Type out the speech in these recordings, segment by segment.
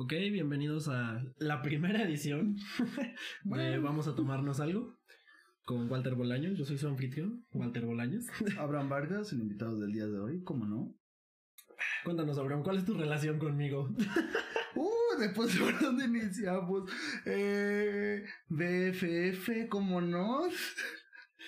Ok, bienvenidos a la primera edición de Vamos a tomarnos algo con Walter Bolaños. Yo soy su anfitrión, Walter Bolaños. Abraham Vargas, el invitado del día de hoy, ¿cómo no? Cuéntanos, Abraham, ¿cuál es tu relación conmigo? Uh, después de dónde iniciamos. Eh, BFF, ¿cómo no?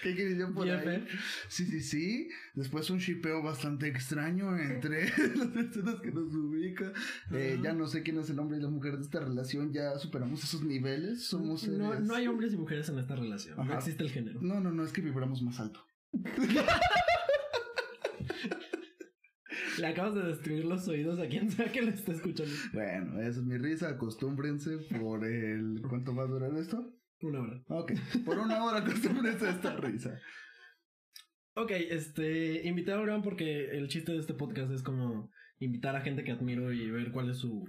¿Qué decir por ahí? Sí, sí, sí. Después un shipeo bastante extraño entre las personas que nos ubican. Eh, ya no sé quién es el hombre y la mujer de esta relación. Ya superamos esos niveles. Somos no, seres- no hay hombres y mujeres en esta relación. No existe el género. No, no, no, es que vibramos más alto. Le acabas de destruir los oídos a quien sea que lo esté escuchando. Bueno, esa es mi risa. Acostúmbrense por el. ¿Cuánto va a durar esto? Una hora. Ok, por una hora acostúmbrense a esta risa. Ok, este, invité a Abraham porque el chiste de este podcast es como invitar a gente que admiro y ver cuál es su,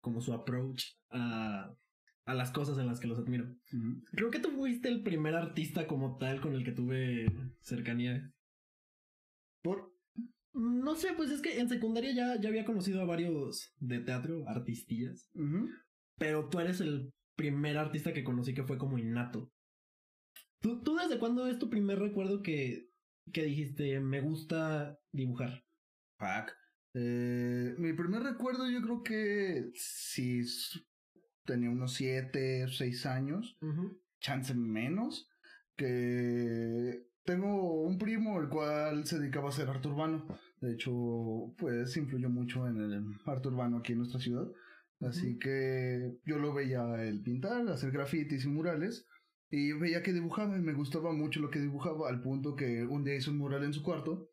como su approach a, a las cosas en las que los admiro. Creo que tú fuiste el primer artista como tal con el que tuve cercanía. Por. No sé, pues es que en secundaria ya, ya había conocido a varios de teatro, artistillas, pero tú eres el primer artista que conocí que fue como innato. ¿Tú, tú desde cuándo es tu primer recuerdo que, que dijiste, me gusta dibujar? Fuck. Eh, mi primer recuerdo, yo creo que sí s- tenía unos 7, 6 años, chance menos, que tengo un primo el cual se dedicaba a ser arte urbano. De hecho, pues influyó mucho en el arte urbano aquí en nuestra ciudad. Así que yo lo veía el pintar, hacer grafitis y murales. Y veía que dibujaba y me gustaba mucho lo que dibujaba, al punto que un día hizo un mural en su cuarto.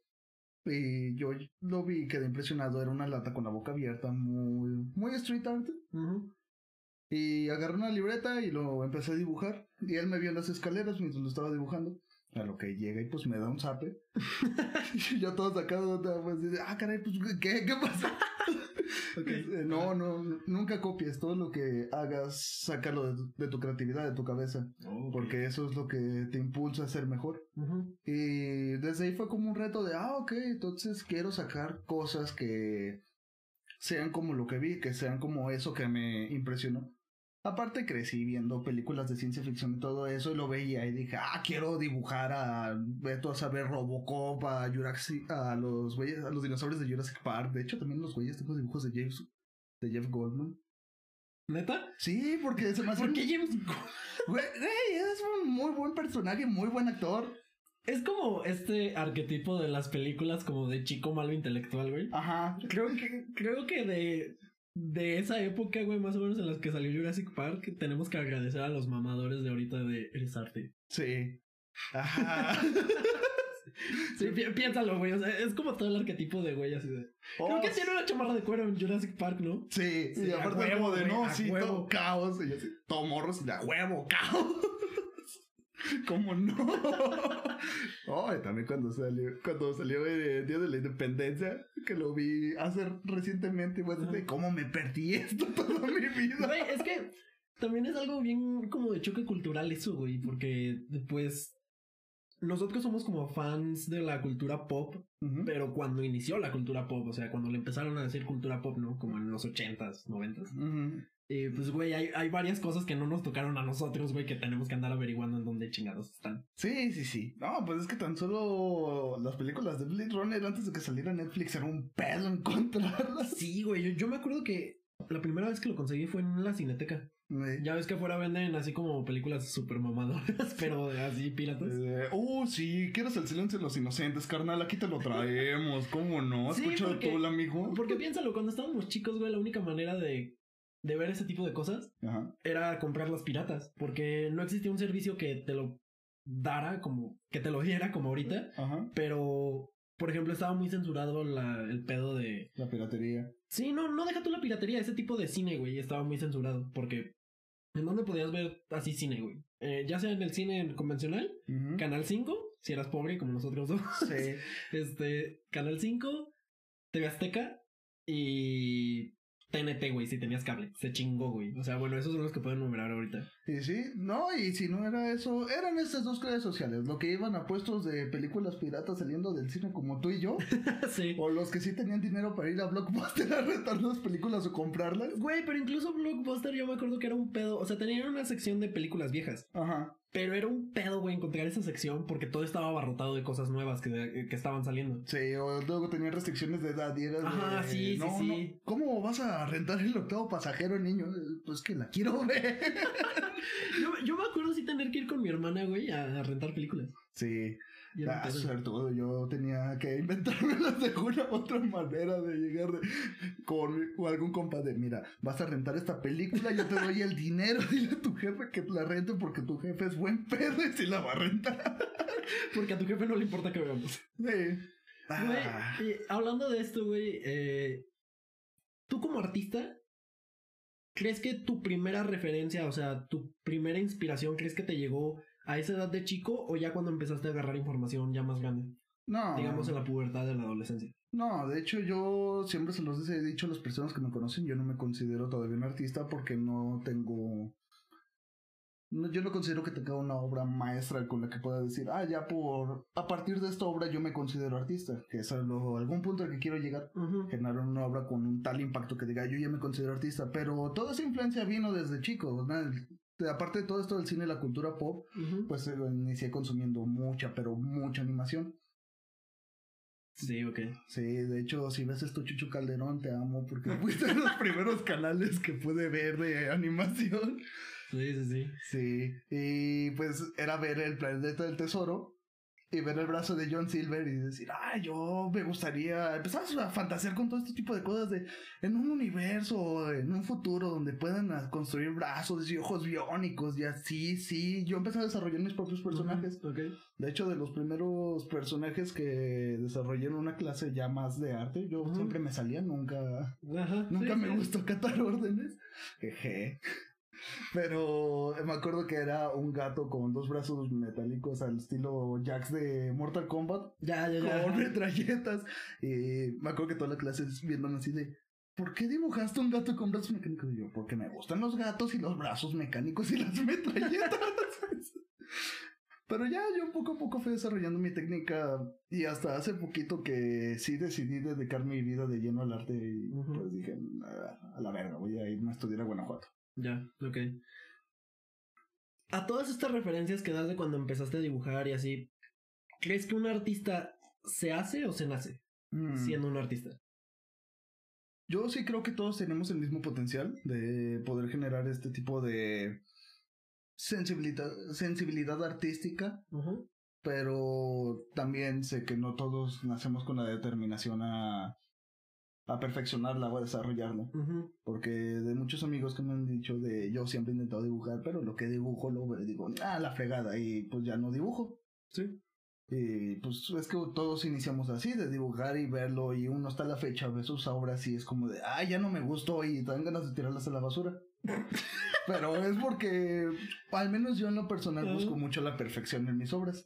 Y yo lo vi y quedé impresionado. Era una lata con la boca abierta, muy, muy street art. Y agarré una libreta y lo empecé a dibujar. Y él me vio en las escaleras mientras lo estaba dibujando. A lo que llega y pues me da un zape. y yo todo sacado, pues, de, ah, caray, pues, ¿qué, qué pasa? Eh, No, no, nunca copies. Todo lo que hagas, sácalo de, tu- de tu creatividad, de tu cabeza. Porque eso es lo que te impulsa a ser mejor. Y desde ahí fue como un reto de, ah, ok, entonces quiero sacar cosas que sean como lo que vi, que sean como eso que me impresionó. Aparte crecí viendo películas de ciencia ficción y todo eso y lo veía y dije, ah, quiero dibujar a, a saber, Robocop, a, Jurassic, a los güeyes, a los dinosaurios de Jurassic Park. De hecho, también los güeyes tengo dibujos de James, de Jeff Goldman. ¿Neta? Sí, porque se me hace... ¿Por qué James güey, es un muy buen personaje, muy buen actor. Es como este arquetipo de las películas como de chico malo intelectual, güey. Ajá. Creo que, creo que de, de esa época, güey, más o menos en las que salió Jurassic Park, tenemos que agradecer a los mamadores de ahorita de Eres Arte. Sí. Ajá. Sí, pi- piénsalo, güey. O sea, es como todo el arquetipo de güey así de. Creo Oh, que tiene una chamarra de cuero en Jurassic Park, ¿no? Sí, Sí, aparte huevo, como de no, sí, todo caos. Y yo así, todo morros y de a huevo, caos. ¿Cómo no? Oh, también cuando salió, cuando salió el Día de la Independencia, que lo vi hace recientemente, pues, de cómo me perdí esto toda mi vida. Güey, es que también es algo bien como de choque cultural eso, güey, porque pues nosotros somos como fans de la cultura pop, pero cuando inició la cultura pop, o sea, cuando le empezaron a decir cultura pop, ¿no? Como en los ochentas, noventas. Ujú. Y pues, güey, hay, hay varias cosas que no nos tocaron a nosotros, güey, que tenemos que andar averiguando en dónde chingados están. Sí, sí, sí. No, pues es que tan solo las películas de Blade Runner antes de que saliera Netflix era un pedo encontrarlas. Sí, güey, yo, yo me acuerdo que la primera vez que lo conseguí fue en la cineteca. Ya ves que afuera venden así como películas super mamadoras, pero así piratas. Eh, uh, sí, ¿quieres el silencio de los inocentes, carnal? Aquí te lo traemos, ¿cómo no? Sí, Escucha porque- tú, el amigo. Porque piénsalo, cuando estábamos chicos, güey, la única manera de, de ver ese tipo de cosas Ajá. era comprar las piratas. Porque no existía un servicio que te lo dara como, que te lo diera como ahorita. Ajá. Pero, por ejemplo, estaba muy censurado la- el pedo de... La piratería. Sí, no, no deja tú la piratería, ese tipo de cine, güey, estaba muy censurado. Porque, ¿en dónde podías ver así cine, güey? Eh, ya sea en el cine convencional. Canal 5, si eras pobre como nosotros dos. Sí. Este, Canal 5, TV Azteca y TNT, güey, si tenías cable. Se chingó, güey. O sea, bueno, esos son los que pueden numerar ahorita. Y sí, no, y si no era eso, eran estas dos redes sociales, lo que iban a puestos de películas piratas saliendo del cine como tú y yo, sí. o los que sí tenían dinero para ir a Blockbuster a rentar las películas o comprarlas. Güey, pero incluso Blockbuster yo me acuerdo que era un pedo. O sea, tenían una sección de películas viejas. Ajá. Pero era un pedo, güey, encontrar esa sección porque todo estaba abarrotado de cosas nuevas que, que estaban saliendo. Sí, o luego tenían restricciones de edad y era de, Ajá, sí, no, sí, no, sí. ¿Cómo vas a rentar el octavo pasajero, niño? Pues que la quiero ver. yo, yo me acuerdo sí tener que ir con mi hermana, güey, a, a rentar películas. Sí, Y ah, todo yo tenía que inventármelas de una u otra manera de llegar de- con o algún compa de, mira, vas a rentar esta película, yo te doy el dinero, dile a tu jefe que la rente porque tu jefe es buen pedo y si la va a rentar. Porque a tu jefe no le importa que veamos. Sí. Ah, Güey, hablando de esto, güey, eh, tú como artista, ¿crees que tu primera referencia, o sea, tu primera inspiración, crees que te llegó a esa edad de chico o ya cuando empezaste a agarrar información ya más grande? no, Digamos en la pubertad de la adolescencia. no, de hecho yo siempre se los he dicho a las personas que me conocen, yo no me considero todavía un artista porque no tengo... no, yo no considero que tenga una obra maestra con la que pueda decir, ah, ya por... A partir de esta obra yo me considero artista, que es a lo- algún punto al que quiero llegar. Ujú. generar una obra con un tal impacto que diga yo ya me considero artista, pero toda esa influencia vino desde chico, ¿no? Aparte de todo esto del cine y la cultura pop, Ujú. pues eh, inicié consumiendo mucha, pero mucha animación. Sí, ok. Sí, de hecho, si ves esto, Chucho Calderón, te amo porque fuiste de los primeros canales que pude ver de animación. Sí, sí, sí. Sí, y pues era ver el planeta del tesoro y ver el brazo de John Silver y decir, ah, yo me gustaría empezar a fantasear con todo este tipo de cosas de en un universo, en un futuro donde puedan construir brazos y ojos biónicos y así, sí, yo empecé a desarrollar mis propios personajes. De hecho, de los primeros personajes que desarrollé en una clase ya más de arte, yo siempre me salía, nunca. Nunca sí, me sí. gustó acatar órdenes. Jeje. Pero me acuerdo que era un gato con dos brazos metálicos al estilo Jax de Mortal Kombat Ya, ya, ya. con metralletas. Y me acuerdo que toda la clase viéndome así de. ¿Por qué dibujaste un gato con brazos mecánicos? Y yo, porque me gustan los gatos y los brazos mecánicos y las metralletas. Pero ya yo poco a poco fui desarrollando mi técnica y hasta hace poquito que sí decidí dedicar mi vida de lleno al arte y pues dije, "Ah, a la verga, voy a irme a estudiar a Guanajuato. Ya, ok. A todas estas referencias que das de cuando empezaste a dibujar y así, ¿crees que un artista se hace o se nace Mm. siendo un artista? Yo sí creo que todos tenemos el mismo potencial de poder generar este tipo de sensibilidad, sensibilidad artística, Ujú. pero también sé que no todos nacemos con la determinación a, a perfeccionarla o a desarrollarla. Porque de muchos amigos que me han dicho de yo siempre he intentado dibujar, pero lo que dibujo luego digo, ah, la fregada, y pues ya no dibujo. Sí. Y pues es que todos iniciamos así, de dibujar y verlo, y uno está a la fecha, ve sus obras y es como de, ah, ya no me gustó, y dan ganas de tirarlas a la basura. pero es porque, al menos yo en lo personal, busco mucho la perfección en mis obras.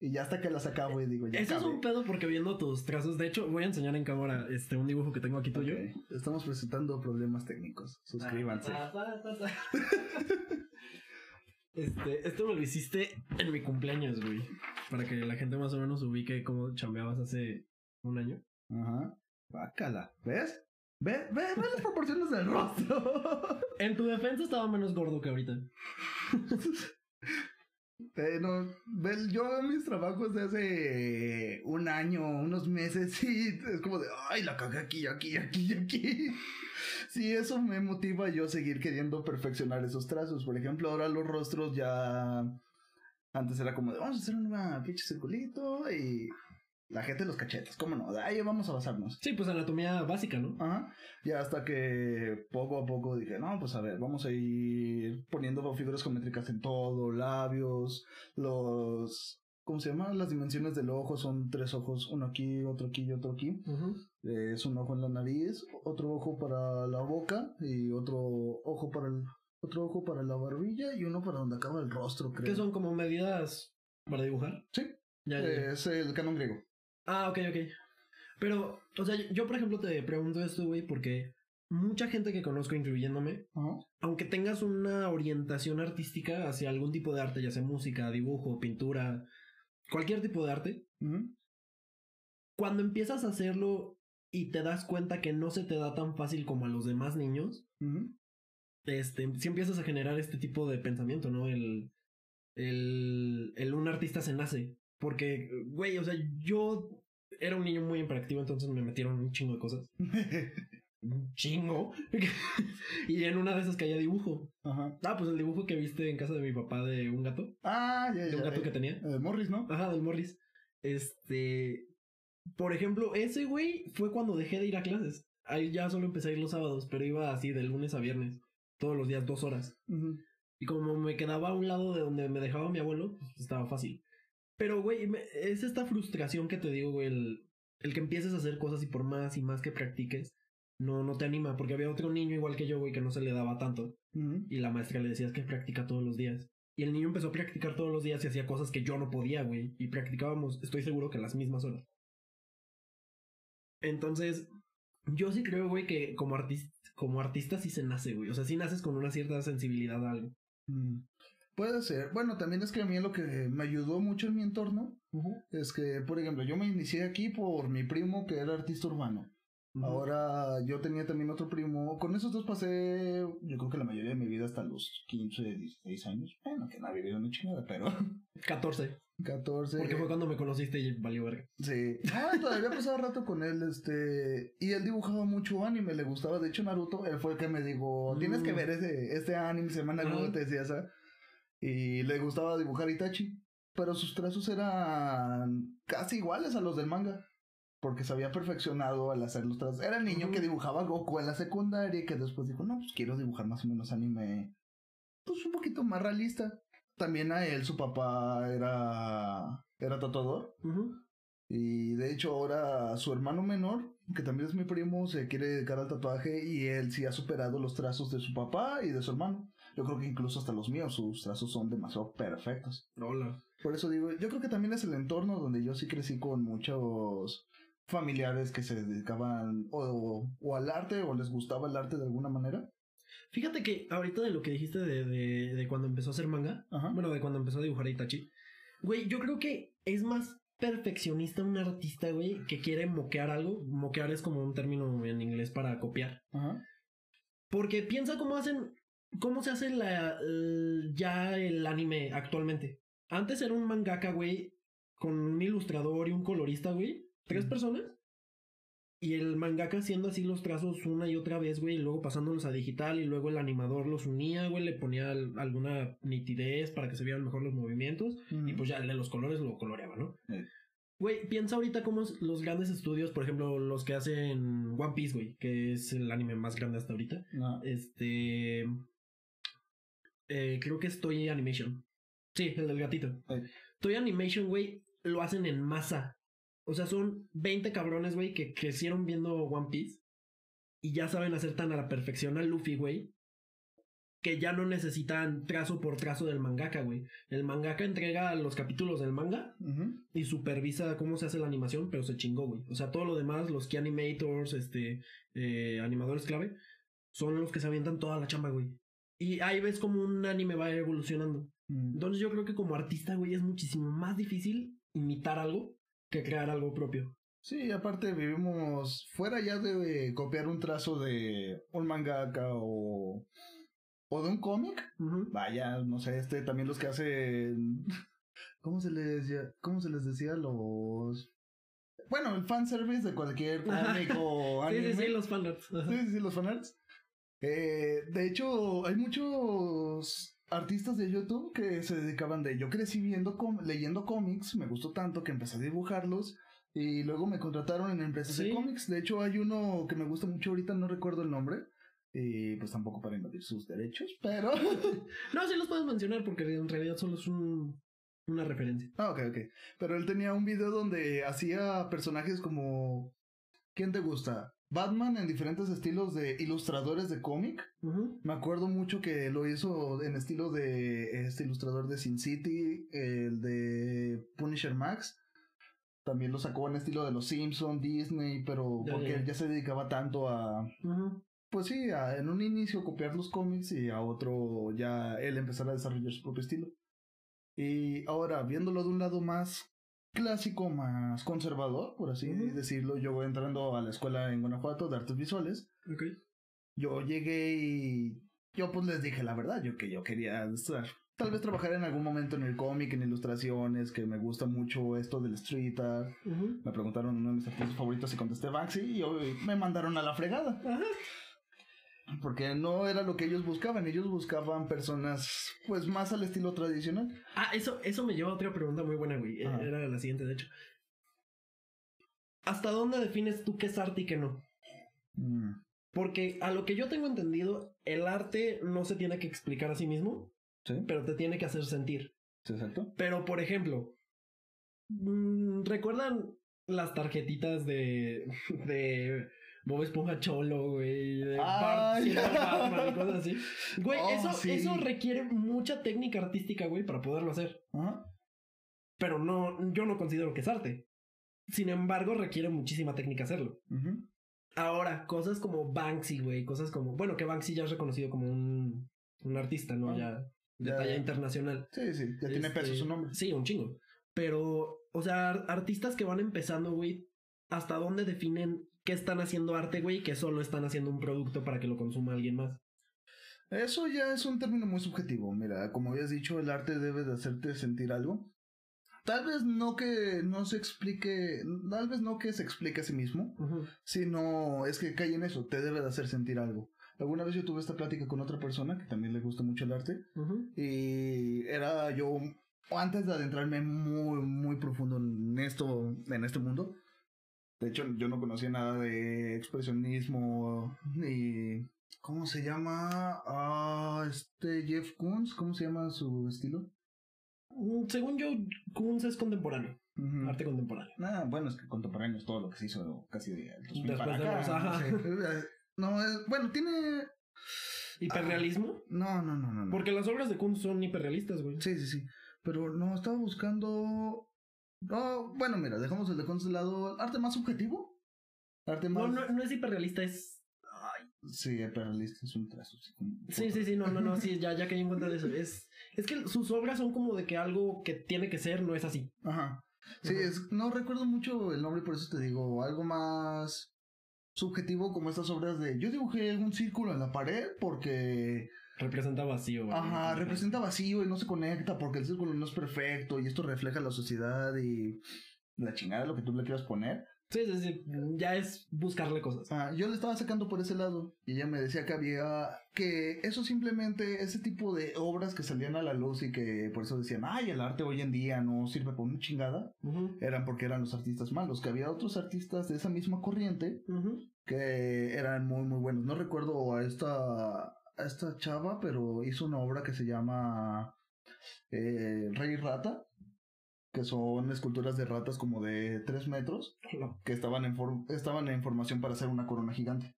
Y ya hasta que las acabo y digo, ya Eso es un pedo porque viendo tus trazos, de hecho, voy a enseñar en cámara este un dibujo que tengo aquí tuyo. Estamos presentando problemas técnicos. Suscríbanse. Ta. Este, esto me lo hiciste en mi cumpleaños, güey. Para que la gente más o menos ubique cómo chambeabas hace un año. Ajá. Bácala. ¿Ves? Ve, ve, ve las proporciones del rostro. En tu defensa estaba menos gordo que ahorita. Eh, no, yo mis trabajos de hace un año, unos meses, y es como de, ay, la cagué aquí, aquí, aquí, aquí. Sí, eso me motiva yo a seguir queriendo perfeccionar esos trazos. Por ejemplo, ahora los rostros ya. Antes era como de, vamos a hacer una pinche circulito y la gente los cachetes, ¿cómo no? Ahí vamos a basarnos. Sí, pues anatomía básica, ¿no? Ajá. Ya hasta que poco a poco dije, no, pues a ver, vamos a ir poniendo figuras geométricas en todo, labios, los... ¿Cómo se llama? Las dimensiones del ojo son tres ojos, uno aquí, otro aquí y otro aquí. Eh, es un ojo en la nariz, otro ojo para la boca y otro ojo para el... Otro ojo para la barbilla y uno para donde acaba el rostro, creo. Que son como medidas para dibujar. Sí. Ya, es el canon griego. Ah, ok, ok. Pero, o sea, yo, por ejemplo, te pregunto esto, güey, porque mucha gente que conozco, incluyéndome, aunque tengas una orientación artística hacia algún tipo de arte, ya sea música, dibujo, pintura, cualquier tipo de arte, cuando empiezas a hacerlo y te das cuenta que no se te da tan fácil como a los demás niños, este, sí empiezas a generar este tipo de pensamiento, ¿no? El, el, el un artista se nace. Porque, güey, o sea, yo era un niño muy imperactivo, entonces me metieron un chingo de cosas. Un chingo. y en una de esas caía dibujo. Ajá. Ah, pues el dibujo que viste en casa de mi papá de un gato. Ah, ya, De ya. un gato eh, que tenía. eh, Morris, ¿no? Ajá, del Morris. Este. Por ejemplo, ese güey fue cuando dejé de ir a clases. Ahí ya solo empecé a ir los sábados, pero iba así de lunes a viernes. Todos los días, dos horas. Ujú. Y como me quedaba a un lado de donde me dejaba mi abuelo, pues estaba fácil. Pero, güey, es esta frustración que te digo, güey, el, el que empieces a hacer cosas y por más y más que practiques, no, no te anima. Porque había otro niño igual que yo, güey, que no se le daba tanto. Y la maestra le decía, es que practica todos los días. Y el niño empezó a practicar todos los días y hacía cosas que yo no podía, güey. Y practicábamos, estoy seguro que las mismas horas. Entonces, yo sí creo, güey, que como, artista como artista sí se nace, güey. O sea, sí naces con una cierta sensibilidad a algo. Mm. Puede ser. Bueno, también es que a mí lo que me ayudó mucho en mi entorno es que, por ejemplo, yo me inicié aquí por mi primo que era artista urbano. Ahora yo tenía también otro primo. Con esos dos pasé, yo creo que la mayoría de mi vida hasta los 15, 16 años. Bueno, que no había vivido una chingada, pero 14. 14. Porque fue cuando me conociste y valió verga. Sí. Ah, todavía pasaba rato con él, este, y él dibujaba mucho anime, le gustaba, de hecho Naruto, él fue el que me dijo, tienes que Mm. ver ese, este anime, se llama Naruto, Ajá. te decía esa, y le gustaba dibujar Itachi, pero sus trazos eran casi iguales a los del manga, porque se había perfeccionado al hacer los trazos, era el niño que dibujaba Goku en la secundaria, y que después dijo, no, pues quiero dibujar más o menos anime, pues un poquito más realista. También a él, su papá era, era tatuador. Y de hecho ahora su hermano menor, que también es mi primo, se quiere dedicar al tatuaje y él sí ha superado los trazos de su papá y de su hermano. Yo creo que incluso hasta los míos, sus trazos son demasiado perfectos. Hola. Por eso digo, yo creo que también es el entorno donde yo sí crecí con muchos familiares que se dedicaban o, o al arte o les gustaba el arte de alguna manera. Fíjate que ahorita de lo que dijiste de, de, de cuando empezó a hacer manga, Ajá. bueno, de cuando empezó a dibujar a Itachi, güey, yo creo que es más perfeccionista un artista, güey, que quiere moquear algo. Moquear es como un término en inglés para copiar. Ajá. Porque piensa cómo hacen, cómo se hace la, ya el anime actualmente. Antes era un mangaka, güey, con un ilustrador y un colorista, güey. Tres personas. Y el mangaka haciendo así los trazos una y otra vez, güey, y luego pasándolos a digital y luego el animador los unía, güey, le ponía al- alguna nitidez para que se vieran mejor los movimientos y pues ya el de los colores lo coloreaba, ¿no? Güey, piensa ahorita cómo es los grandes estudios, por ejemplo, los que hacen One Piece, güey, que es el anime más grande hasta ahorita. Ajá. Este. Eh, creo que es Toy Animation. Sí, el del gatito. Toy Animation, güey, lo hacen en masa. O sea, son 20 cabrones, güey, que crecieron viendo One Piece. Y ya saben hacer tan a la perfección a Luffy, güey. Que ya no necesitan trazo por trazo del mangaka, güey. El mangaka entrega los capítulos del manga y supervisa cómo se hace la animación, pero se chingó, güey. O sea, todo lo demás, los key animators, este, eh, animadores clave, son los que se avientan toda la chamba, güey. Y ahí ves como un anime va evolucionando. Mm. Entonces yo creo que como artista, güey, es muchísimo más difícil imitar algo que crear algo propio. Sí, aparte vivimos fuera ya de copiar un trazo de un mangaka o, o de un cómic. Vaya, no sé, este también los que hacen ¿cómo se les decía? ¿Cómo se les decía los bueno, el fanservice de cualquier cómic o Sí, anime. sí, sí, los fanarts. Sí, sí, sí, los fanarts. Eh, de hecho, hay muchos artistas de YouTube que se dedicaban de yo crecí viendo com- leyendo cómics, me gustó tanto que empecé a dibujarlos y luego me contrataron en empresas de cómics. De hecho, hay uno que me gusta mucho ahorita, no recuerdo el nombre. Y pues tampoco para invadir sus derechos, pero... No, sí los puedes mencionar porque en realidad solo es un, una referencia. ah, ok, ok. Pero él tenía un video donde hacía personajes como... ¿Quién te gusta? Batman en diferentes estilos de ilustradores de cómic. Me acuerdo mucho que lo hizo en estilo de este ilustrador de Sin City, el de Punisher Max. También lo sacó en estilo de los Simpson, Disney, pero porque ya. él ya se dedicaba tanto a pues sí, a- en un inicio copiar los cómics y a otro ya él empezar a desarrollar su propio estilo. Y ahora, viéndolo de un lado más clásico, más conservador, por así decirlo, yo voy entrando a la escuela en Guanajuato de artes visuales. Ok. Yo llegué y yo pues les dije la verdad, yo que yo quería estar, tal vez trabajar en algún momento en el cómic, en ilustraciones, que me gusta mucho esto del street art. Me preguntaron uno de mis artistas favoritos y contesté Banksy y me mandaron a la fregada. Porque no era lo que ellos buscaban, ellos buscaban personas pues más al estilo tradicional. Ah, eso, eso me lleva a otra pregunta muy buena, güey. Eh. Era la siguiente, de hecho. ¿Hasta dónde defines tú qué es arte y qué no? Mm, Porque a lo que yo tengo entendido, el arte no se tiene que explicar a sí mismo, Sí, pero te tiene que hacer sentir. sí, exacto. Pero, por ejemplo, mm, ¿recuerdan las tarjetitas de, de Bob Esponja Cholo, güey? De Ah, Bart siendo ya. Batman y cosas así. Güey, Oh, eso, sí. eso requiere mucha técnica artística, güey, para poderlo hacer. Ajá. Pero no, yo no considero que es arte. Sin embargo, requiere muchísima técnica hacerlo. Ahora, cosas como Banksy, güey, cosas como, bueno, que Banksy ya es reconocido como un, un artista, ¿no? Ah, ya de ya, talla internacional. Sí, sí, ya tiene Este, peso su nombre. Sí, un chingo. Pero, o sea, ar- artistas que van empezando, güey, ¿hasta dónde definen qué están haciendo arte, güey, que solo están haciendo un producto para que lo consuma alguien más? Eso ya es un término muy subjetivo. Mira, como habías dicho, el arte debe de hacerte sentir algo. Tal vez no que no se explique, tal vez no que se explique a sí mismo, Ujú. sino es que cae en eso, te debe de hacer sentir algo. Alguna vez yo tuve esta plática con otra persona que también le gusta mucho el arte y era yo antes de adentrarme muy muy profundo en esto en este mundo. De hecho, yo no conocía nada de expresionismo ni ¿cómo se llama? Ah, este Jeff Koons, ¿cómo se llama su estilo? Mm, Según yo, Kunz es contemporáneo, arte contemporáneo. Ah, bueno, es que contemporáneo es todo lo que se hizo casi de 2000 Después para de acá, los- ajá. no sé. No, es- bueno, tiene ¿Hiperrealismo? no, no, no, no. no. Porque las obras de Kunz son hiperrealistas, güey. Sí, sí, sí. Pero no, estaba buscando. No, bueno, mira, dejamos el de Cons de lado. ¿Arte más subjetivo? ¿Arte más.? No, no, no es hiperrealista, es... Sí, realista es un trazo. Sí, como- Sí, sí, sí, no, no, no, sí, ya, ya caí en cuenta de eso. Es, es que sus obras son como de que algo que tiene que ser no es así. Ajá. Sí, Ajá. es, no recuerdo mucho el nombre, por eso te digo, algo más subjetivo como estas obras de. Yo dibujé un círculo en la pared porque. Representa vacío. güey. Ajá, representa vacío y no se conecta porque el círculo no es perfecto y esto refleja la sociedad y. La chingada, lo que tú le quieras poner. Sí, sí, sí. Ya es buscarle cosas. Ah, yo le estaba sacando por ese lado y ella me decía que había que eso simplemente ese tipo de obras que salían a la luz y que por eso decían ay el arte hoy en día no sirve para una chingada eran porque eran los artistas malos que había otros artistas de esa misma corriente ujú. que eran muy muy buenos no recuerdo a esta a esta chava pero hizo una obra que se llama eh, Rey Rata que son esculturas de ratas como de 3 metros que estaban en, estaban en formación para hacer una corona gigante.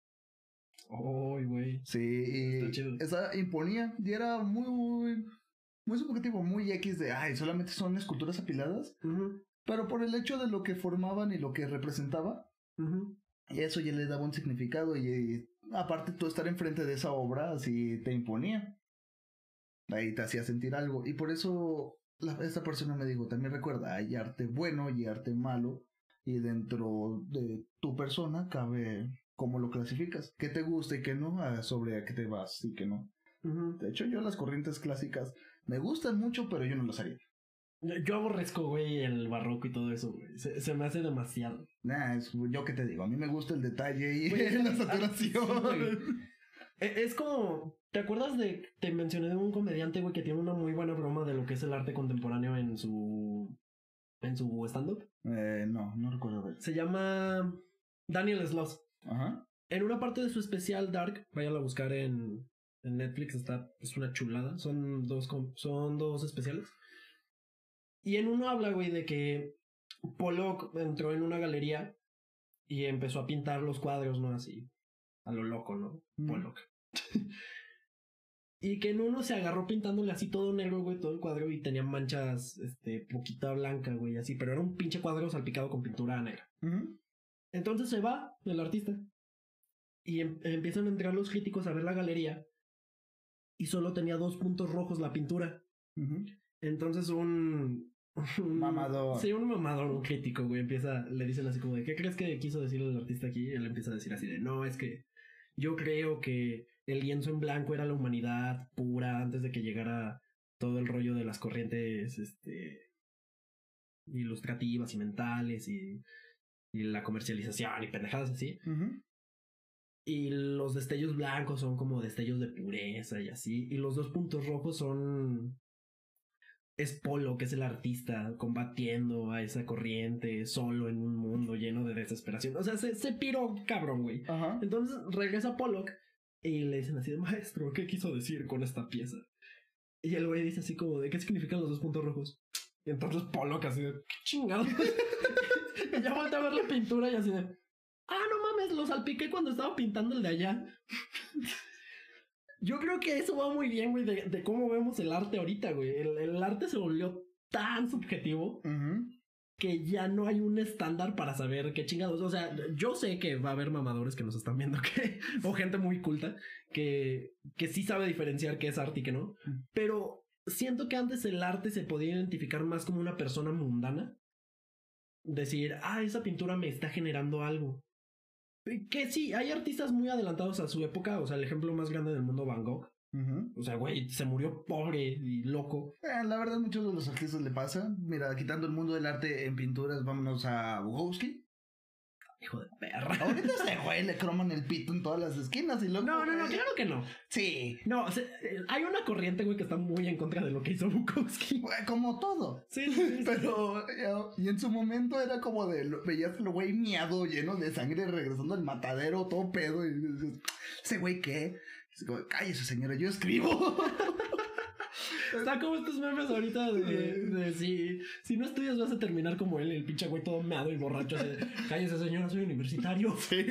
Ay, güey. Sí, y chido. esa imponía y era muy, muy subjetivo, muy X de, ay, solamente son esculturas apiladas, pero por el hecho de lo que formaban y lo que representaba, y eso ya le daba un significado y, y aparte tú estar enfrente de esa obra así te imponía. Ahí te hacía sentir algo y por eso la- esta persona me dijo, también recuerda, hay arte bueno y arte malo y dentro de tu persona cabe cómo lo clasificas, qué te gusta y qué no, a- sobre a qué te vas y qué no. De hecho, yo las corrientes clásicas me gustan mucho, pero yo no las haría. Yo aborrezco, güey, el barroco y todo eso, güey. Se, se me hace demasiado. Nah, es yo que te digo, a mí me gusta el detalle y Güey, la saturación. sí. E- Es como, ¿te acuerdas de, te mencioné de un comediante, güey, que tiene una muy buena broma de lo que es el arte contemporáneo en su, en su stand-up? Eh, no, no recuerdo. Se llama Daniel Sloss. Ajá. En una parte de su especial Dark, vayan a buscar en, en Netflix, está, es una chulada. Son dos, son dos especiales. Y en uno habla, güey, de que Pollock entró en una galería y empezó a pintar los cuadros, ¿no? Así, a lo loco, ¿no? Mm. Pollock. y que en uno se agarró pintándole así todo negro, güey, todo el cuadro y tenía manchas, este, poquita blanca, güey, así, pero era un pinche cuadro salpicado con pintura negra. Entonces se va el artista. Y em- empiezan a entrar los críticos a ver la galería. Y solo tenía dos puntos rojos la pintura. Entonces un... un- Mamador. Sí, un mamador, un crítico, güey. Empieza, le dicen así como de, ¿qué crees que quiso decir el artista aquí? Y él empieza a decir así de, no, es que yo creo que el lienzo en blanco era la humanidad pura antes de que llegara todo el rollo de las corrientes, este, ilustrativas y mentales y, y la comercialización y pendejadas así. Y los destellos blancos son como destellos de pureza y así. Y los dos puntos rojos son. Es Polo, que es el artista, combatiendo a esa corriente, solo en un mundo lleno de desesperación. O sea, se, se piró cabrón, güey. Ajá. Entonces regresa Pollock y le dicen así de maestro, ¿qué quiso decir con esta pieza? Y el güey dice así como de ¿qué significan los dos puntos rojos? Y entonces Pollock así de ¿qué chingado? y ya voltea a ver la pintura y así de ah, no mames, lo salpiqué cuando estaba pintando el de allá. Yo creo que eso va muy bien, güey, de, de cómo vemos el arte ahorita, güey. El, el arte se volvió tan subjetivo que ya no hay un estándar para saber qué chingados. O sea, yo sé que va a haber mamadores que nos están viendo que, o gente muy culta que, que sí sabe diferenciar qué es arte y qué no. Pero siento que antes el arte se podía identificar más como una persona mundana. Decir, ah, esa pintura me está generando algo. Que sí, hay artistas muy adelantados a su época. O sea, el ejemplo más grande del mundo, Van Gogh. Ujú. O sea, güey, se murió pobre y loco. Eh, la verdad, muchos de los artistas le pasa. Mira, quitando el mundo del arte en pinturas, vámonos a Bukowski. Hijo de perra. Ahorita ese güey le croman el pito en todas las esquinas y luego. No, no, no, claro que no. Sí. No, se- eh, hay una corriente, güey, que está muy en contra de lo que hizo Bukowski. Güey, Como todo. Sí. Pero, eh, y en su momento era como de, veías el güey miado, lleno de sangre, regresando al matadero, todo pedo, y dices, ese güey qué, Dice como, cállese señora, yo escribo. Está como estos memes ahorita de, de si, si no estudias vas a terminar como él, el pinche güey todo meado y borracho. de, Cállese, señora, soy universitario. Sí.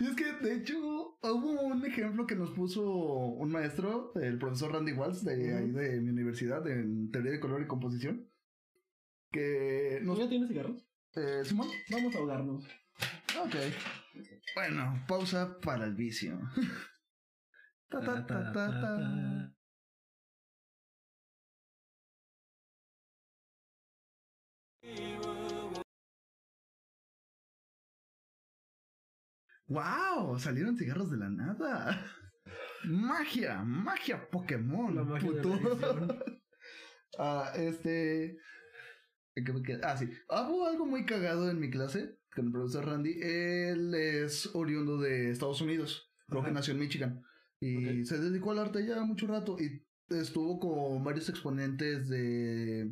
Y es que, de hecho, hubo un ejemplo que nos puso un maestro, el profesor Randy Walsh, de ahí de mi universidad, en teoría de color y composición, que nos... ¿Ya tienes cigarros? Eh, Simón, Vamos a ahogarnos. ok. Bueno, pausa para el vicio. Ta, ta, ta, ¡Wow! Salieron cigarros de la nada. Magia, magia Pokémon. La magia de la puto. edición. Ah, este. Ah, sí. Hubo algo muy cagado en mi clase con el profesor Randy. Él es oriundo de Estados Unidos. Creo que nació en Michigan. Y se dedicó al arte ya mucho rato. Y estuvo con varios exponentes de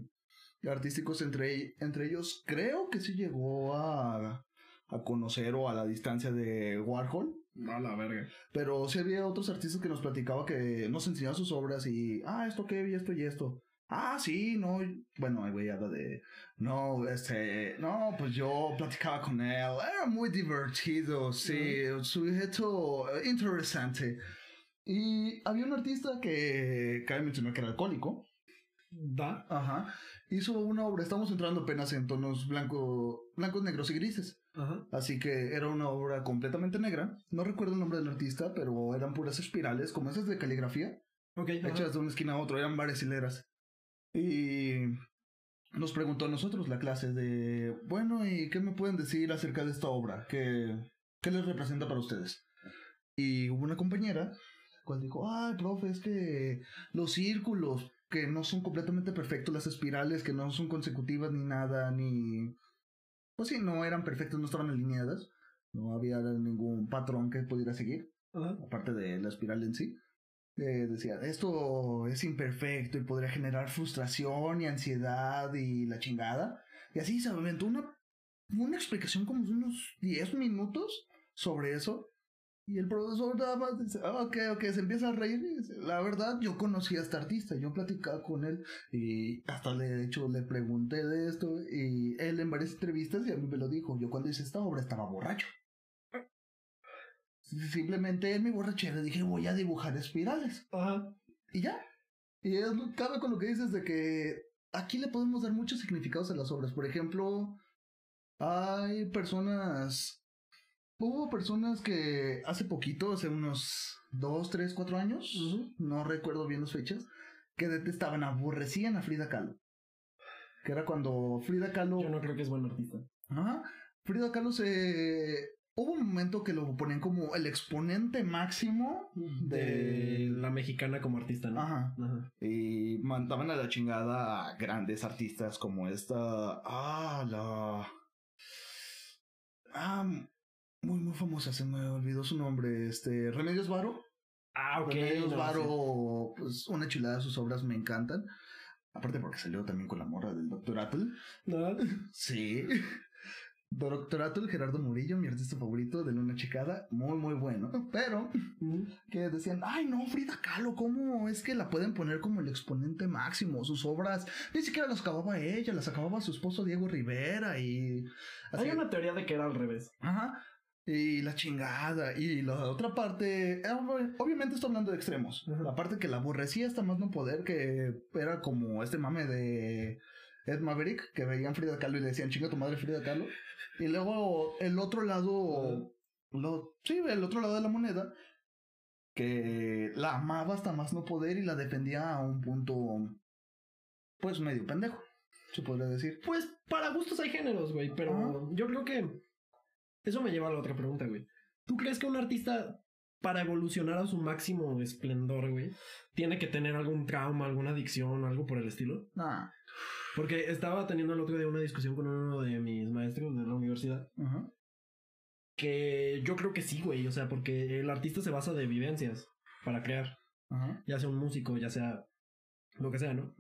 artísticos entre, entre ellos. Creo que sí llegó a, a conocer o a la distancia de Warhol. A la verga. Pero sí había otros artistas que nos platicaba que nos enseñaban sus obras y, ah, esto qué, y esto y esto. Ah, sí, no, bueno, el güey habla de, no, este, no, pues yo platicaba con él, era muy divertido, sí, sujeto interesante. Y había un artista que, cabe mencionar que era alcohólico, Da. ajá, hizo una obra, estamos entrando apenas en tonos blanco, blancos, negros y grises. Ajá. Así que era una obra completamente negra. No recuerdo el nombre del artista, pero eran puras espirales, como esas de caligrafía, Ok. ajá. hechas de una esquina a otra, eran varias hileras. Y nos preguntó a nosotros la clase de, bueno, ¿y qué me pueden decir acerca de esta obra? ¿Qué, qué les representa para ustedes? Y hubo una compañera, cual dijo, ay, profe, es que los círculos, que no son completamente perfectos, las espirales, que no son consecutivas ni nada, ni... Pues sí, no eran perfectas, no estaban alineadas, no había ningún patrón que pudiera seguir aparte de la espiral en sí, eh, decía, esto es imperfecto y podría generar frustración y ansiedad y la chingada. Y así se aventó una, una explicación como de unos 10 minutos sobre eso. Y el profesor nada más dice, "Ah, ok, ok, se empieza a reír. y dice, la verdad, yo conocí a este artista, yo platicaba con él y hasta le, de hecho le pregunté de esto y él en varias entrevistas y a mí me lo dijo, yo cuando hice esta obra estaba borracho. Simplemente en mi borrachera dije, voy a dibujar espirales. Ajá. Y ya. Y es cabe con lo que dices de que aquí le podemos dar muchos significados a las obras. Por ejemplo, hay personas Hubo personas que hace poquito, hace unos dos, tres, cuatro años, Ujú. no recuerdo bien las fechas, que detestaban, aborrecían a Frida Kahlo. Que era cuando Frida Kahlo... Yo no creo que es buen artista. Ajá. Frida Kahlo se... Hubo un momento que lo ponían como el exponente máximo De de... la mexicana como artista, ¿no? Ajá. Ajá. Y mandaban a la chingada a grandes artistas como esta... Ah, la... Ah, muy, muy famosa, se me olvidó su nombre. Este, Remedios Varo. Ah, ok. Remedios no, Varo, pues una chulada sus obras me encantan. Aparte porque salió también con la morra del Dr. Atle. sí. ¿No? Sí. Doctor Atul, Gerardo Murillo, mi artista favorito de Luna Chicada, muy muy bueno. Pero Ujú. que decían, ay no, Frida Kahlo, ¿cómo es que la pueden poner como el exponente máximo? Sus obras ni siquiera las acababa ella, las acababa su esposo Diego Rivera y... así- Hay una teoría de que era al revés. Ajá. Y la chingada. Y la otra parte, eh, ob- obviamente estoy hablando de extremos. La parte que la aborrecía hasta más no poder, que era como este mame de Ed Maverick, que veían Frida Kahlo y le decían, chinga tu madre Frida Kahlo. Y luego el otro lado, lo, sí, el otro lado de la moneda, que la amaba hasta más no poder y la defendía a un punto, pues medio pendejo, se podría decir. Pues para gustos hay géneros, güey, pero yo creo que eso me lleva a la otra pregunta, güey. ¿Tú crees que un artista para evolucionar a su máximo esplendor, güey, tiene que tener algún trauma, alguna adicción, algo por el estilo? Nah. Porque estaba teniendo el otro día una discusión con uno de mis maestros de la universidad Ajá. que yo creo que sí, güey, o sea, porque el artista se basa de vivencias para crear, Ajá. ya sea un músico, ya sea lo que sea, ¿no?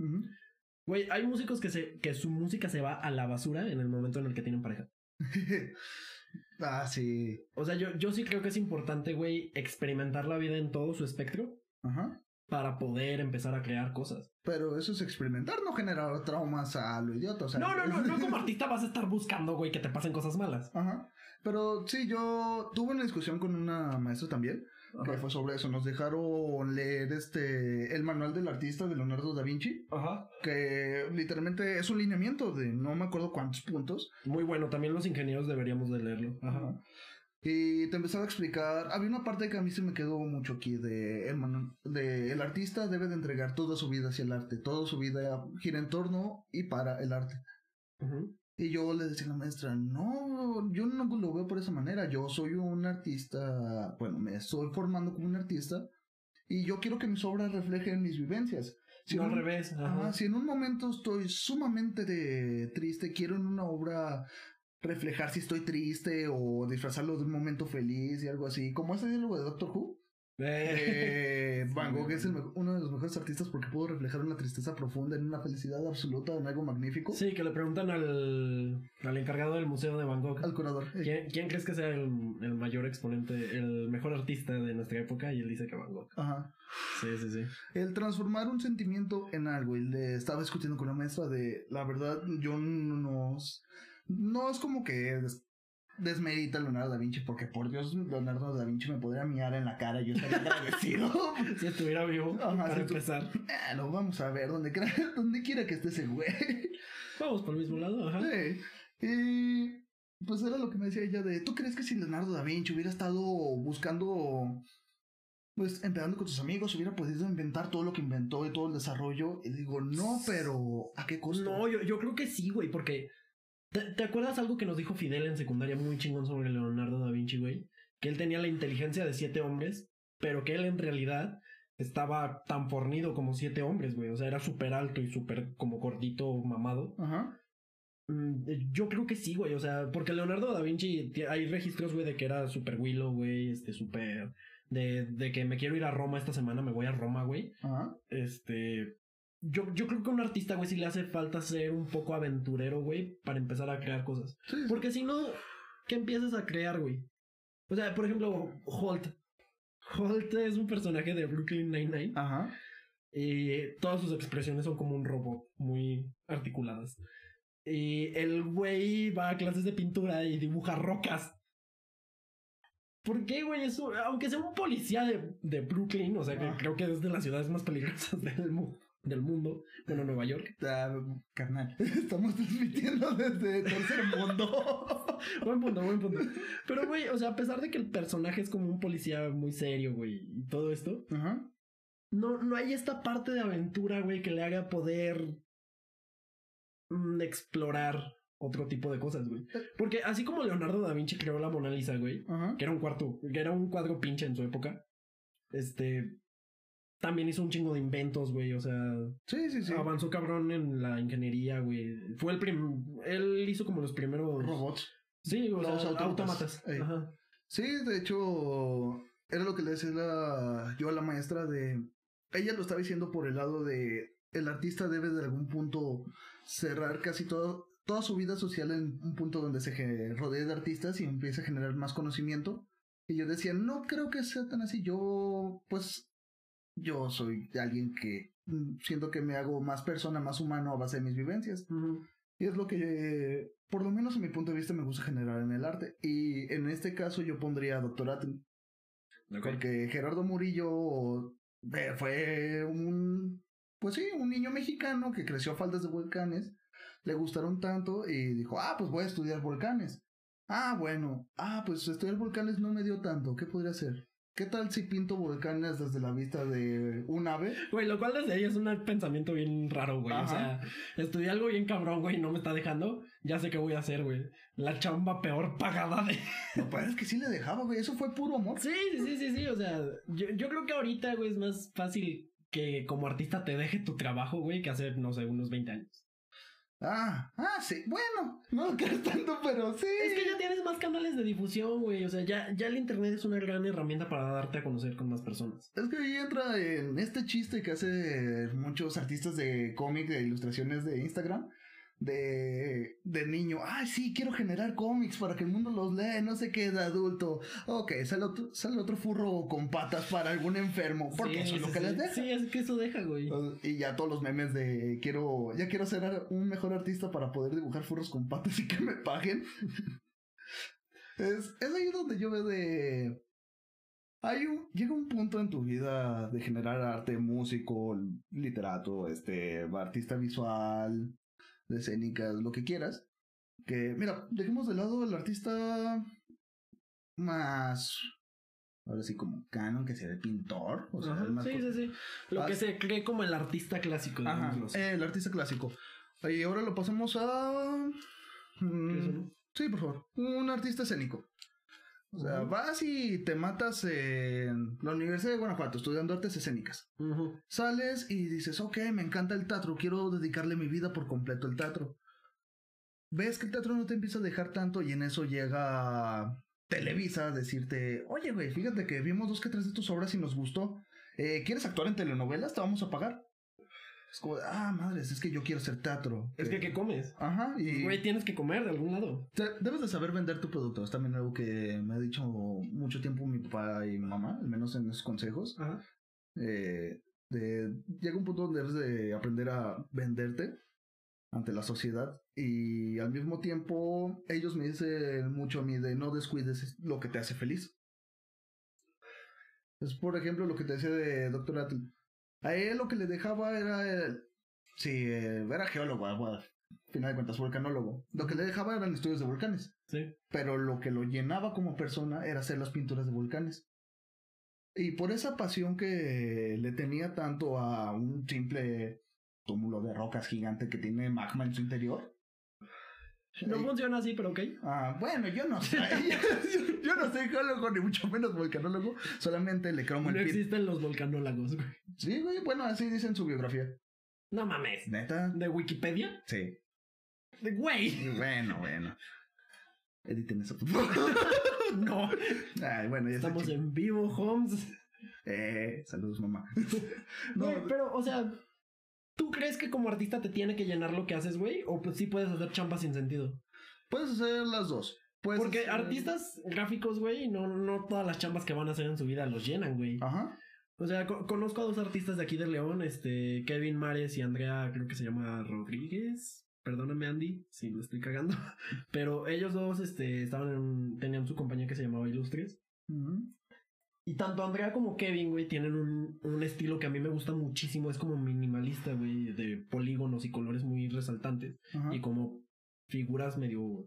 Güey, hay músicos que se que su música se va a la basura en el momento en el que tienen pareja. ah, sí. O sea, yo, yo sí creo que es importante, güey, experimentar la vida en todo su espectro Ajá. para poder empezar a crear cosas. Pero eso es experimentar, no generar traumas a lo idiota. O sea, No, no, no, no como artista vas a estar buscando, güey, que te pasen cosas malas. Ajá. Pero sí, yo tuve una discusión con una maestra también, que fue sobre eso. Nos dejaron leer este el manual del artista de Leonardo da Vinci, Ajá. que literalmente es un lineamiento de no me acuerdo cuántos puntos. Muy bueno, también los ingenieros deberíamos de leerlo. Ajá. Y te empezaba a explicar, había una parte que a mí se me quedó mucho aquí de el, manual- de el artista debe de entregar toda su vida hacia el arte, toda su vida gira en torno y para el arte. Ujú. Y yo le decía a la maestra, no, yo no lo veo por esa manera, yo soy un artista, bueno, me estoy formando como un artista y yo quiero que mis obras reflejen mis vivencias. Si No, en al un- revés. Ajá, si en un momento estoy sumamente de triste, quiero en una obra reflejar si estoy triste o disfrazarlo de un momento feliz y algo así, como ese diálogo de Doctor Who. Eh, Van Gogh es el me- uno de los mejores artistas porque pudo reflejar una tristeza profunda en una felicidad absoluta, en algo magnífico. Sí, que le preguntan al, al encargado del museo de Van Gogh. Al curador. Eh, ¿Quién, quién crees que sea el, el mayor exponente, el mejor artista de nuestra época? Y él dice que Van Gogh. Ajá. Sí, sí, sí. El transformar un sentimiento en algo. Y le estaba discutiendo con la maestra de, la verdad, yo no... No es como que desmerita a Leonardo da Vinci, porque por Dios, Leonardo da Vinci me podría miar en la cara y yo estaría agradecido. Si estuviera vivo, Ajá, para si tú- empezar. Ah, lo vamos a ver, donde, quiera- donde quiera que esté ese güey. Vamos por el mismo lado, ajá. Sí. Y pues era lo que me decía ella de, ¿tú crees que si Leonardo da Vinci hubiera estado buscando, pues empezando con sus amigos, hubiera podido inventar todo lo que inventó y todo el desarrollo? Y digo, no, pero ¿a qué costo? No, yo, yo creo que sí, güey, porque. ¿Te, te acuerdas algo que nos dijo Fidel en secundaria muy chingón sobre Leonardo da Vinci, güey? Que él tenía la inteligencia de siete hombres, pero que él en realidad estaba tan fornido como siete hombres, güey. O sea, era súper alto y súper como gordito, mamado. Ajá. Mm, Yo creo que sí, güey. O sea, porque Leonardo da Vinci, hay registros, güey, de que era súper Willow, güey. Este, súper. De, de que me quiero ir a Roma esta semana, me voy a Roma, güey. Ajá. Este. Yo, yo creo que a un artista, güey, sí le hace falta ser un poco aventurero, güey, para empezar a crear cosas. Sí. Porque si no, ¿qué empiezas a crear, güey? O sea, por ejemplo, Holt. Holt es un personaje de Brooklyn Nine-Nine. Ajá. Y todas sus expresiones son como un robot, muy articuladas. Y el güey va a clases de pintura y dibuja rocas. ¿Por qué, güey? Eso, aunque sea un policía de, de Brooklyn, o sea, que Ah. creo que es de las ciudades más peligrosas del mundo. Del mundo. Bueno, Nueva York. Ah, carnal, estamos transmitiendo desde tercer mundo. buen punto, buen punto. Pero, güey, o sea, a pesar de que el personaje es como un policía muy serio, güey, y todo esto, no, no hay esta parte de aventura, güey, que le haga poder mm, explorar otro tipo de cosas, güey. Porque así como Leonardo da Vinci creó la Mona Lisa, güey, que era un cuarto, que era un cuadro pinche en su época, este, también hizo un chingo de inventos, güey, o sea, Sí, sí, sí. avanzó cabrón en la ingeniería, güey. Fue el prim, él hizo como los primeros Robots. Sí, o Los sea. Ajá. Sí, de hecho, era lo que le decía la, yo a la maestra de... Ella lo estaba diciendo por el lado de... El artista debe de algún punto cerrar casi todo, toda su vida social en un punto donde se rodee de artistas y empiece a generar más conocimiento. Y yo decía, no creo que sea tan así. Yo, pues, yo soy alguien que mm, siento que me hago más persona, más humano a base de mis vivencias. Y es lo que, eh, por lo menos a mi punto de vista, me gusta generar en el arte. Y en este caso yo pondría a Doctor Atom. Porque Gerardo Murillo eh, fue un, pues sí, un niño mexicano que creció a faldas de volcanes. Le gustaron tanto y dijo, ah, pues voy a estudiar volcanes. Ah, bueno. Ah, pues estudiar volcanes no me dio tanto. ¿Qué podría hacer? ¿Qué tal si pinto volcanes desde la vista de un ave? Güey, lo cual desde ahí es un pensamiento bien raro, güey. O sea, estudié algo bien cabrón, güey, y no me está dejando. Ya sé qué voy a hacer, güey. La chamba peor pagada de. No, pero es que sí le dejaba, güey. Eso fue puro amor. Sí, sí, sí, sí, sí. O sea, yo, yo creo que ahorita, güey, es más fácil que como artista te deje tu trabajo, güey, que hace, no sé, unos 20 años. Ah, ah, sí. Bueno, no crees tanto, pero sí. Es que ya tienes más canales de difusión, güey. O sea, ya, ya el internet es una gran herramienta para darte a conocer con más personas. Es que ahí entra en este chiste que hace muchos artistas de cómic, de ilustraciones de Instagram, de, de niño. Ay, sí, quiero generar cómics para que el mundo los lea, no sé qué de adulto. Ok, sale otro, sale otro furro con patas para algún enfermo, porque Sí, eso es lo que sí. les deja. Sí, es que eso deja, güey. Y ya todos los memes de quiero, ya quiero ser un mejor artista para poder dibujar furros con patas y que me paguen. es, es ahí donde yo veo de. Hay un, llega un punto en tu vida de generar arte, músico, literato, este, artista visual, escénicas, lo que quieras. Que, mira, dejemos de lado el artista más. Ahora sí, como canon, que sea de pintor. O sea, Ajá, el más sí, sí, sí. Lo que se cree como el artista clásico, Ajá, el artista clásico. Y ahora lo pasamos a. mm, sí, por favor. Un artista escénico. O sea, vas y te matas en la Universidad de Guanajuato estudiando artes escénicas. Sales y dices, ok, me encanta el teatro, quiero dedicarle mi vida por completo al teatro. Ves que el teatro no te empieza a dejar tanto y en eso llega Televisa a decirte, oye, güey, fíjate que vimos dos que tres de tus obras y nos gustó. Eh, ¿Quieres actuar en telenovelas? Te vamos a pagar. Es como, ah, madres, es que yo quiero hacer teatro. Es que, ¿qué comes? Ajá, y Güey, tienes que comer de algún lado. te- debes de saber vender tu producto. Es también algo que me ha dicho mucho tiempo mi papá y mi mamá, al menos en esos consejos. Ajá. eh, de- llega un punto donde debes de aprender a venderte ante la sociedad y al mismo tiempo ellos me dicen mucho a mí de no descuides lo que te hace feliz. Es por ejemplo lo que te decía de Dr. Atle. A él lo que le dejaba era el, sí, eh, era geólogo, al final de cuentas volcanólogo. Lo que le dejaba eran estudios de volcanes Sí. pero lo que lo llenaba como persona era hacer las pinturas de volcanes. Y por esa pasión que le tenía tanto a un simple túmulo de rocas gigante que tiene magma en su interior. No funciona así, pero ok. ah, bueno, yo no sé. yo, yo no soy geólogo ni mucho menos volcanólogo. Solamente le cromo No el pit. existen los volcanólogos, güey. Sí, güey, bueno, así dice en su biografía. No mames. ¿Neta? ¿De Wikipedia? Sí. De güey. Bueno, bueno. Editen eso. No. Ay, bueno, ya está Estamos chido. en vivo, Holmes. Eh, saludos, mamá. Güey, pero, o sea, ¿tú crees que como artista te tiene que llenar lo que haces, güey? O pues sí puedes hacer chamba sin sentido. Puedes hacer las dos. Puedes Porque hacer- artistas gráficos, güey, no, no todas las chambas que van a hacer en su vida los llenan, güey. Ajá. O sea, co- conozco a dos artistas de aquí de León, este, Kevin Mares y Andrea, creo que se llama Rodríguez. Perdóname, Andy, si lo estoy cagando. Pero ellos dos, este, estaban en tenían su compañía que se llamaba Ilustres. Ujú. Y tanto Andrea como Kevin, güey, tienen un, un estilo que a mí me gusta muchísimo. Es como minimalista, güey, de polígonos y colores muy resaltantes. Ajá. Y como figuras medio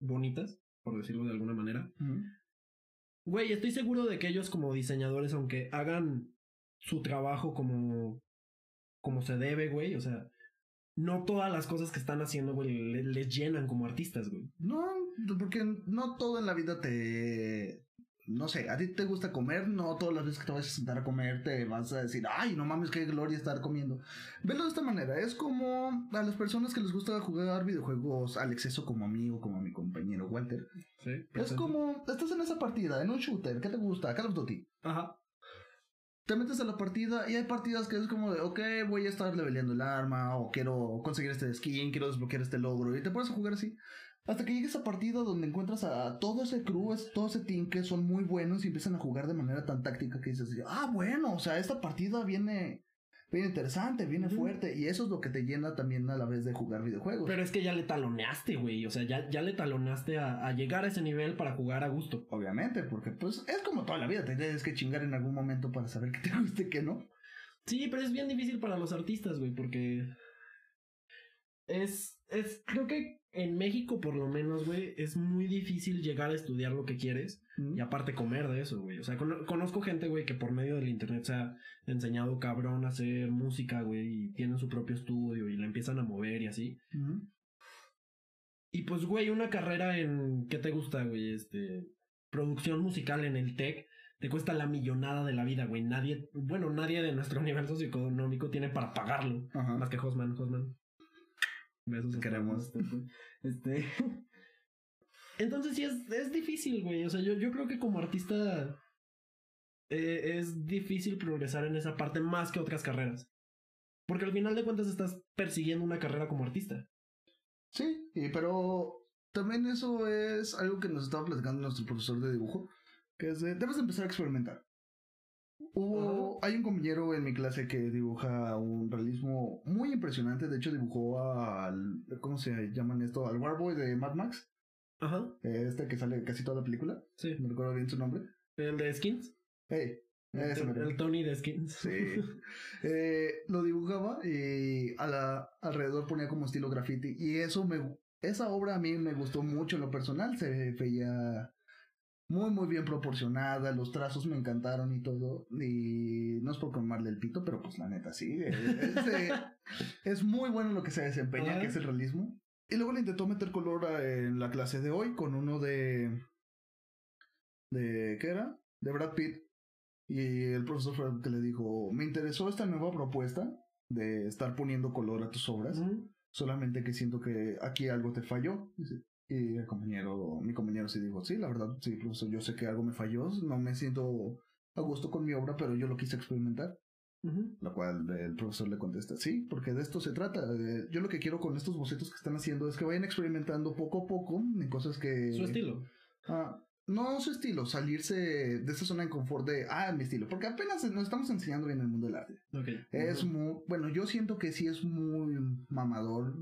bonitas, por decirlo de alguna manera. Güey, estoy seguro de que ellos como diseñadores, aunque hagan su trabajo como, como se debe, güey, o sea, no todas las cosas que están haciendo, güey, le- les llenan como artistas, güey. No, porque no todo en la vida te... No sé, a ti te gusta comer, no todas las veces que te vas a sentar a comer te vas a decir, ay, no mames, qué gloria estar comiendo. Velo de esta manera, es como a las personas que les gusta jugar videojuegos al exceso como a mí o como a mi compañero Walter. Sí. Es como, estás en esa partida, en un shooter, ¿qué te gusta? Call of Duty. Ajá. Te metes a la partida y hay partidas que es como de, ok, voy a estar leveleando el arma, o quiero conseguir este skin, quiero desbloquear este logro, y te puedes jugar así. Hasta que llegues a partida donde encuentras a todo ese crew, es- todo ese team que son muy buenos y empiezan a jugar de manera tan táctica que dices, ah, bueno, o sea, esta partida viene, viene interesante, viene fuerte, y eso es lo que te llena también a la vez de jugar videojuegos. Pero es que ya le taloneaste, güey. O sea, ya, ya le taloneaste a, a llegar a ese nivel para jugar a gusto. Obviamente, porque pues es como toda la vida, te tienes que chingar en algún momento para saber qué te gusta y qué no. Sí, pero es bien difícil para los artistas, güey, porque es, es, creo que en México por lo menos, güey, es muy difícil llegar a estudiar lo que quieres y aparte comer de eso, güey. O sea, cono- conozco gente, güey, que por medio del internet se ha enseñado cabrón a hacer música, güey, y tienen su propio estudio y la empiezan a mover y así. Y pues, güey, una carrera en, ¿qué te gusta, güey? Este, producción musical en el TEC. Te cuesta la millonada de la vida, güey. Nadie, bueno, nadie de nuestro nivel socioeconómico tiene para pagarlo. Ajá. Más que Hosman, Hosman. Besos. Queremos. Este. Entonces sí es, es difícil, güey. O sea, yo, yo creo que como artista eh, es difícil progresar en esa parte más que otras carreras. Porque al final de cuentas estás persiguiendo una carrera como artista. Sí, y- pero también eso es algo que nos estaba platicando nuestro profesor de dibujo, que es de, debes de empezar a experimentar. Hubo, hay un compañero en mi clase que dibuja un realismo muy impresionante, de hecho dibujó al, ¿cómo se llaman esto? Al Warboy de Mad Max, Ajá. este que sale casi toda la película, Sí. no recuerdo bien su nombre. El de Skins. Hey, ese el, mero. el Tony de Skins. Sí. Eh, lo dibujaba y a la, alrededor ponía como estilo graffiti. Y eso me, esa obra a mí me gustó mucho en lo personal. Se veía muy, muy bien proporcionada. Los trazos me encantaron y todo. Y no es por comarle el pito, pero pues la neta sí. Es, es, eh, es muy bueno lo que se desempeña, que es el realismo. Y luego le intentó meter color en la clase de hoy con uno de. de ¿Qué era? De Brad Pitt. Y el profesor que le dijo, me interesó esta nueva propuesta de estar poniendo color a tus obras, solamente que siento que aquí algo te falló. Dice, Y el compañero, mi compañero sí dijo, sí, la verdad, sí, profesor, yo sé que algo me falló, no me siento a gusto con mi obra, pero yo lo quise experimentar. Ujú. Lo cual el profesor le contesta, sí, porque de esto se trata. yo lo que quiero con estos bocetos que están haciendo es que vayan experimentando poco a poco en cosas que... Su estilo. Ah, no su estilo, salirse de esa zona de confort de, ah, mi estilo, porque apenas nos estamos enseñando bien el mundo del arte. Ok. Es Ujú. muy, bueno, yo siento que sí es muy mamador,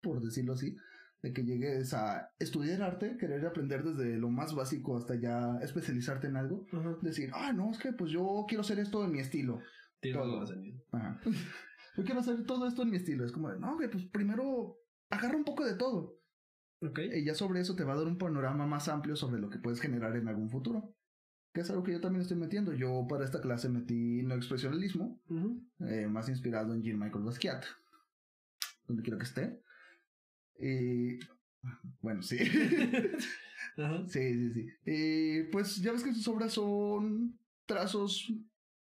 por decirlo así, de que llegues a estudiar arte, querer aprender desde lo más básico hasta ya especializarte en algo. Decir, ah, no, es que pues yo quiero hacer esto en mi estilo. Tienes Todo. Ajá. Yo quiero hacer todo esto en mi estilo. Es como, de, no, que pues primero agarra un poco de todo. Ok. Y ya sobre eso te va a dar un panorama más amplio sobre lo que puedes generar en algún futuro. Que es algo que yo también estoy metiendo. Yo para esta clase metí no expresionismo, Ujú. eh, más inspirado en Jean-Michael Basquiat. Donde quiero que esté. Y... Bueno, sí. Ajá. sí, sí, sí. Y pues ya ves que sus obras son trazos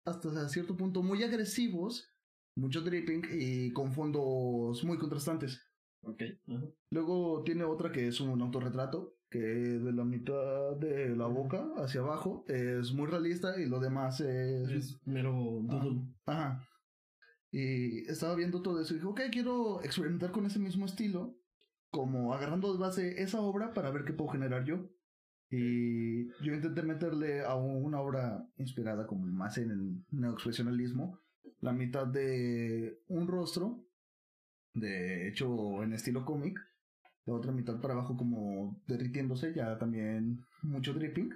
hasta cierto punto muy agresivos, mucho dripping y con fondos muy contrastantes. Ok. Ajá. Luego tiene otra que es un autorretrato, que de la mitad de la boca hacia abajo es muy realista y lo demás es... Es mero doodle. Ajá. Y estaba viendo todo eso y dije, ok, quiero experimentar con ese mismo estilo, como agarrando de base esa obra para ver qué puedo generar yo. Y yo intenté meterle a una obra inspirada como más en el neoexpresionalismo, la mitad de un rostro, de hecho en estilo cómic, la otra mitad para abajo como derritiéndose, ya también mucho dripping.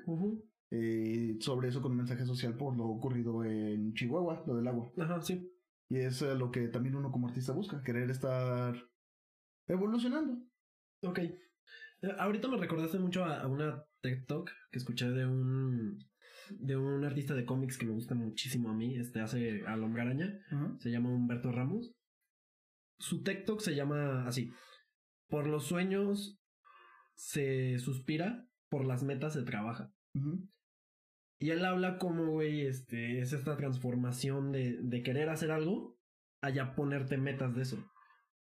Eh, sobre eso con un mensaje social por lo ocurrido en Chihuahua, lo del agua. Ajá, sí. Y es eh, lo que también uno como artista busca, querer estar evolucionando. Ok. Ahorita me recordaste mucho a, a una TikTok que escuché de un de un artista de cómics que me gusta muchísimo a mí, este hace al hombre araña, Ajá. se llama Humberto Ramos. Su TikTok se llama así: Por los sueños se suspira, por las metas se trabaja. Y él habla como, güey, este, es esta transformación de, de querer hacer algo a ya ponerte metas de eso.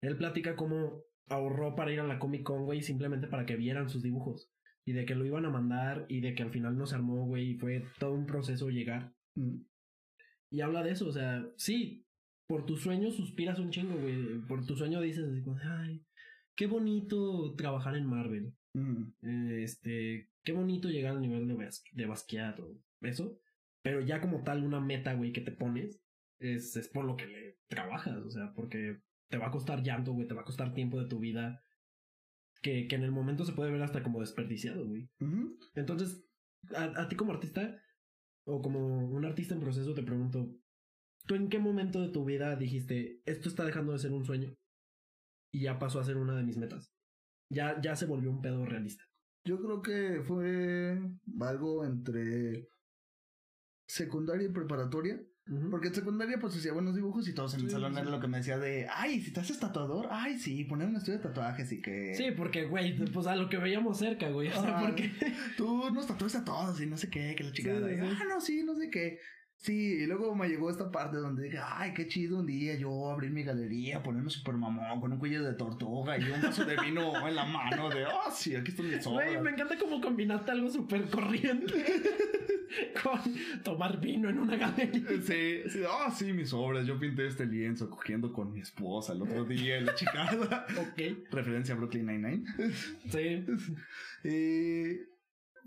Él platica cómo ahorró para ir a la Comic Con, güey, simplemente para que vieran sus dibujos. Y de que lo iban a mandar y de que al final no se armó, güey, y fue todo un proceso llegar. Mm. Y habla de eso, o sea, sí, por tu sueño suspiras un chingo, güey. Por tu sueño dices así como, ay, qué bonito trabajar en Marvel. Mm. Eh, este, qué bonito llegar al nivel de, Bas- de Basquiat o eso. Pero ya como tal, una meta, güey, que te pones, es, es por lo que le trabajas, o sea, porque te va a costar llanto, güey, te va a costar tiempo de tu vida. Que, que en el momento se puede ver hasta como desperdiciado, güey. Entonces, a, a ti como artista, o como un artista en proceso, te pregunto, ¿tú en qué momento de tu vida dijiste, esto está dejando de ser un sueño? Y ya pasó a ser una de mis metas. Ya, ya se volvió un pedo realista. Yo creo que fue algo entre secundaria y preparatoria. Porque en secundaria pues hacía buenos dibujos y todos en el salón sí. era lo que me decía de, ay, si te haces tatuador, ay, sí, poner un estudio de tatuajes y que... Sí, porque, güey, pues a lo que veíamos cerca, güey. O sea, Ah, porque. Tú nos tatúas a todos y no sé qué, que la chingada. Sí, Y, sí. Ah, no, sí, no sé qué. Sí, y luego me llegó esta parte donde dije, ay, qué chido un día yo abrir mi galería, ponerme super mamón con un cuello de tortuga y un vaso de vino en la mano de, ah, sí, aquí están mis Güey, obras. me encanta cómo combinaste algo súper corriente con tomar vino en una galería. Sí, sí, ah, sí, mis obras. Yo pinté este lienzo cogiendo con mi esposa el otro día en la chicada. Ok, Referencia a Brooklyn Nine-Nine. sí. Y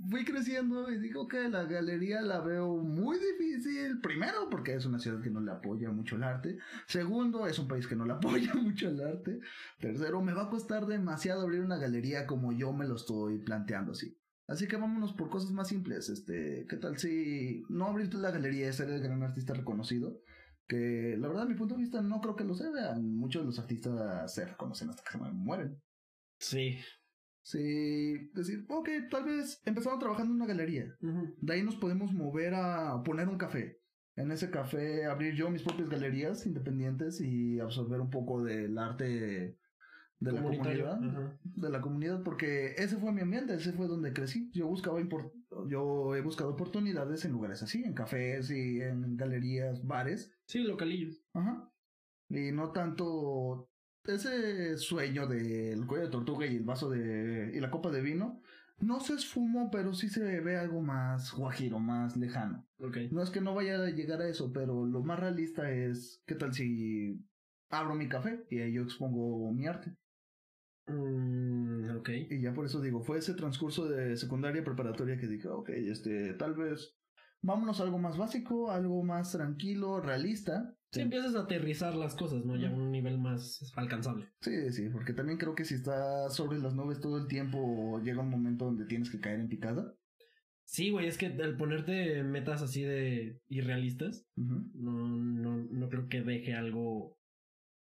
fui creciendo y digo que la galería la veo muy difícil. Primero, porque es una ciudad que no le apoya mucho el arte. Segundo, es un país que no le apoya mucho el arte. Tercero, me va a costar demasiado abrir una galería como yo me lo estoy planteando así. Así que vámonos por cosas más simples. Este, ¿qué tal si no abrirte la galería es ser el gran artista reconocido? Que la verdad, a mi punto de vista, no creo que lo sea. Muchos de los artistas se reconocen hasta que se mueren. Sí. Sí, decir, ok, tal vez empezamos trabajando en una galería. De ahí nos podemos mover a poner un café. En ese café abrir yo mis propias galerías independientes y absorber un poco del arte de la comunidad. De la comunidad, porque ese fue mi ambiente, ese fue donde crecí. Yo buscaba yo he buscado oportunidades en lugares así, en cafés y en galerías, bares. Sí, localillos. Ajá. Y no tanto ese sueño del cuello de tortuga y el vaso de. y la copa de vino. No se esfumó, pero sí se ve algo más guajiro, más lejano. Ok. No es que no vaya a llegar a eso, pero lo más realista es: ¿qué tal si abro mi café y ahí yo expongo mi arte? Mm, ok. Y ya por eso digo, fue ese transcurso de secundaria preparatoria que dije, ok, este, tal vez vámonos a algo más básico, algo más tranquilo, realista. Sí, empiezas a aterrizar las cosas, ¿no? Ya a un nivel más alcanzable. Sí, sí, porque también creo que si estás sobre las nubes todo el tiempo, llega un momento donde tienes que caer en picada. Sí, güey, es que al ponerte metas así de irrealistas, Ujú. no, no, no creo que deje algo,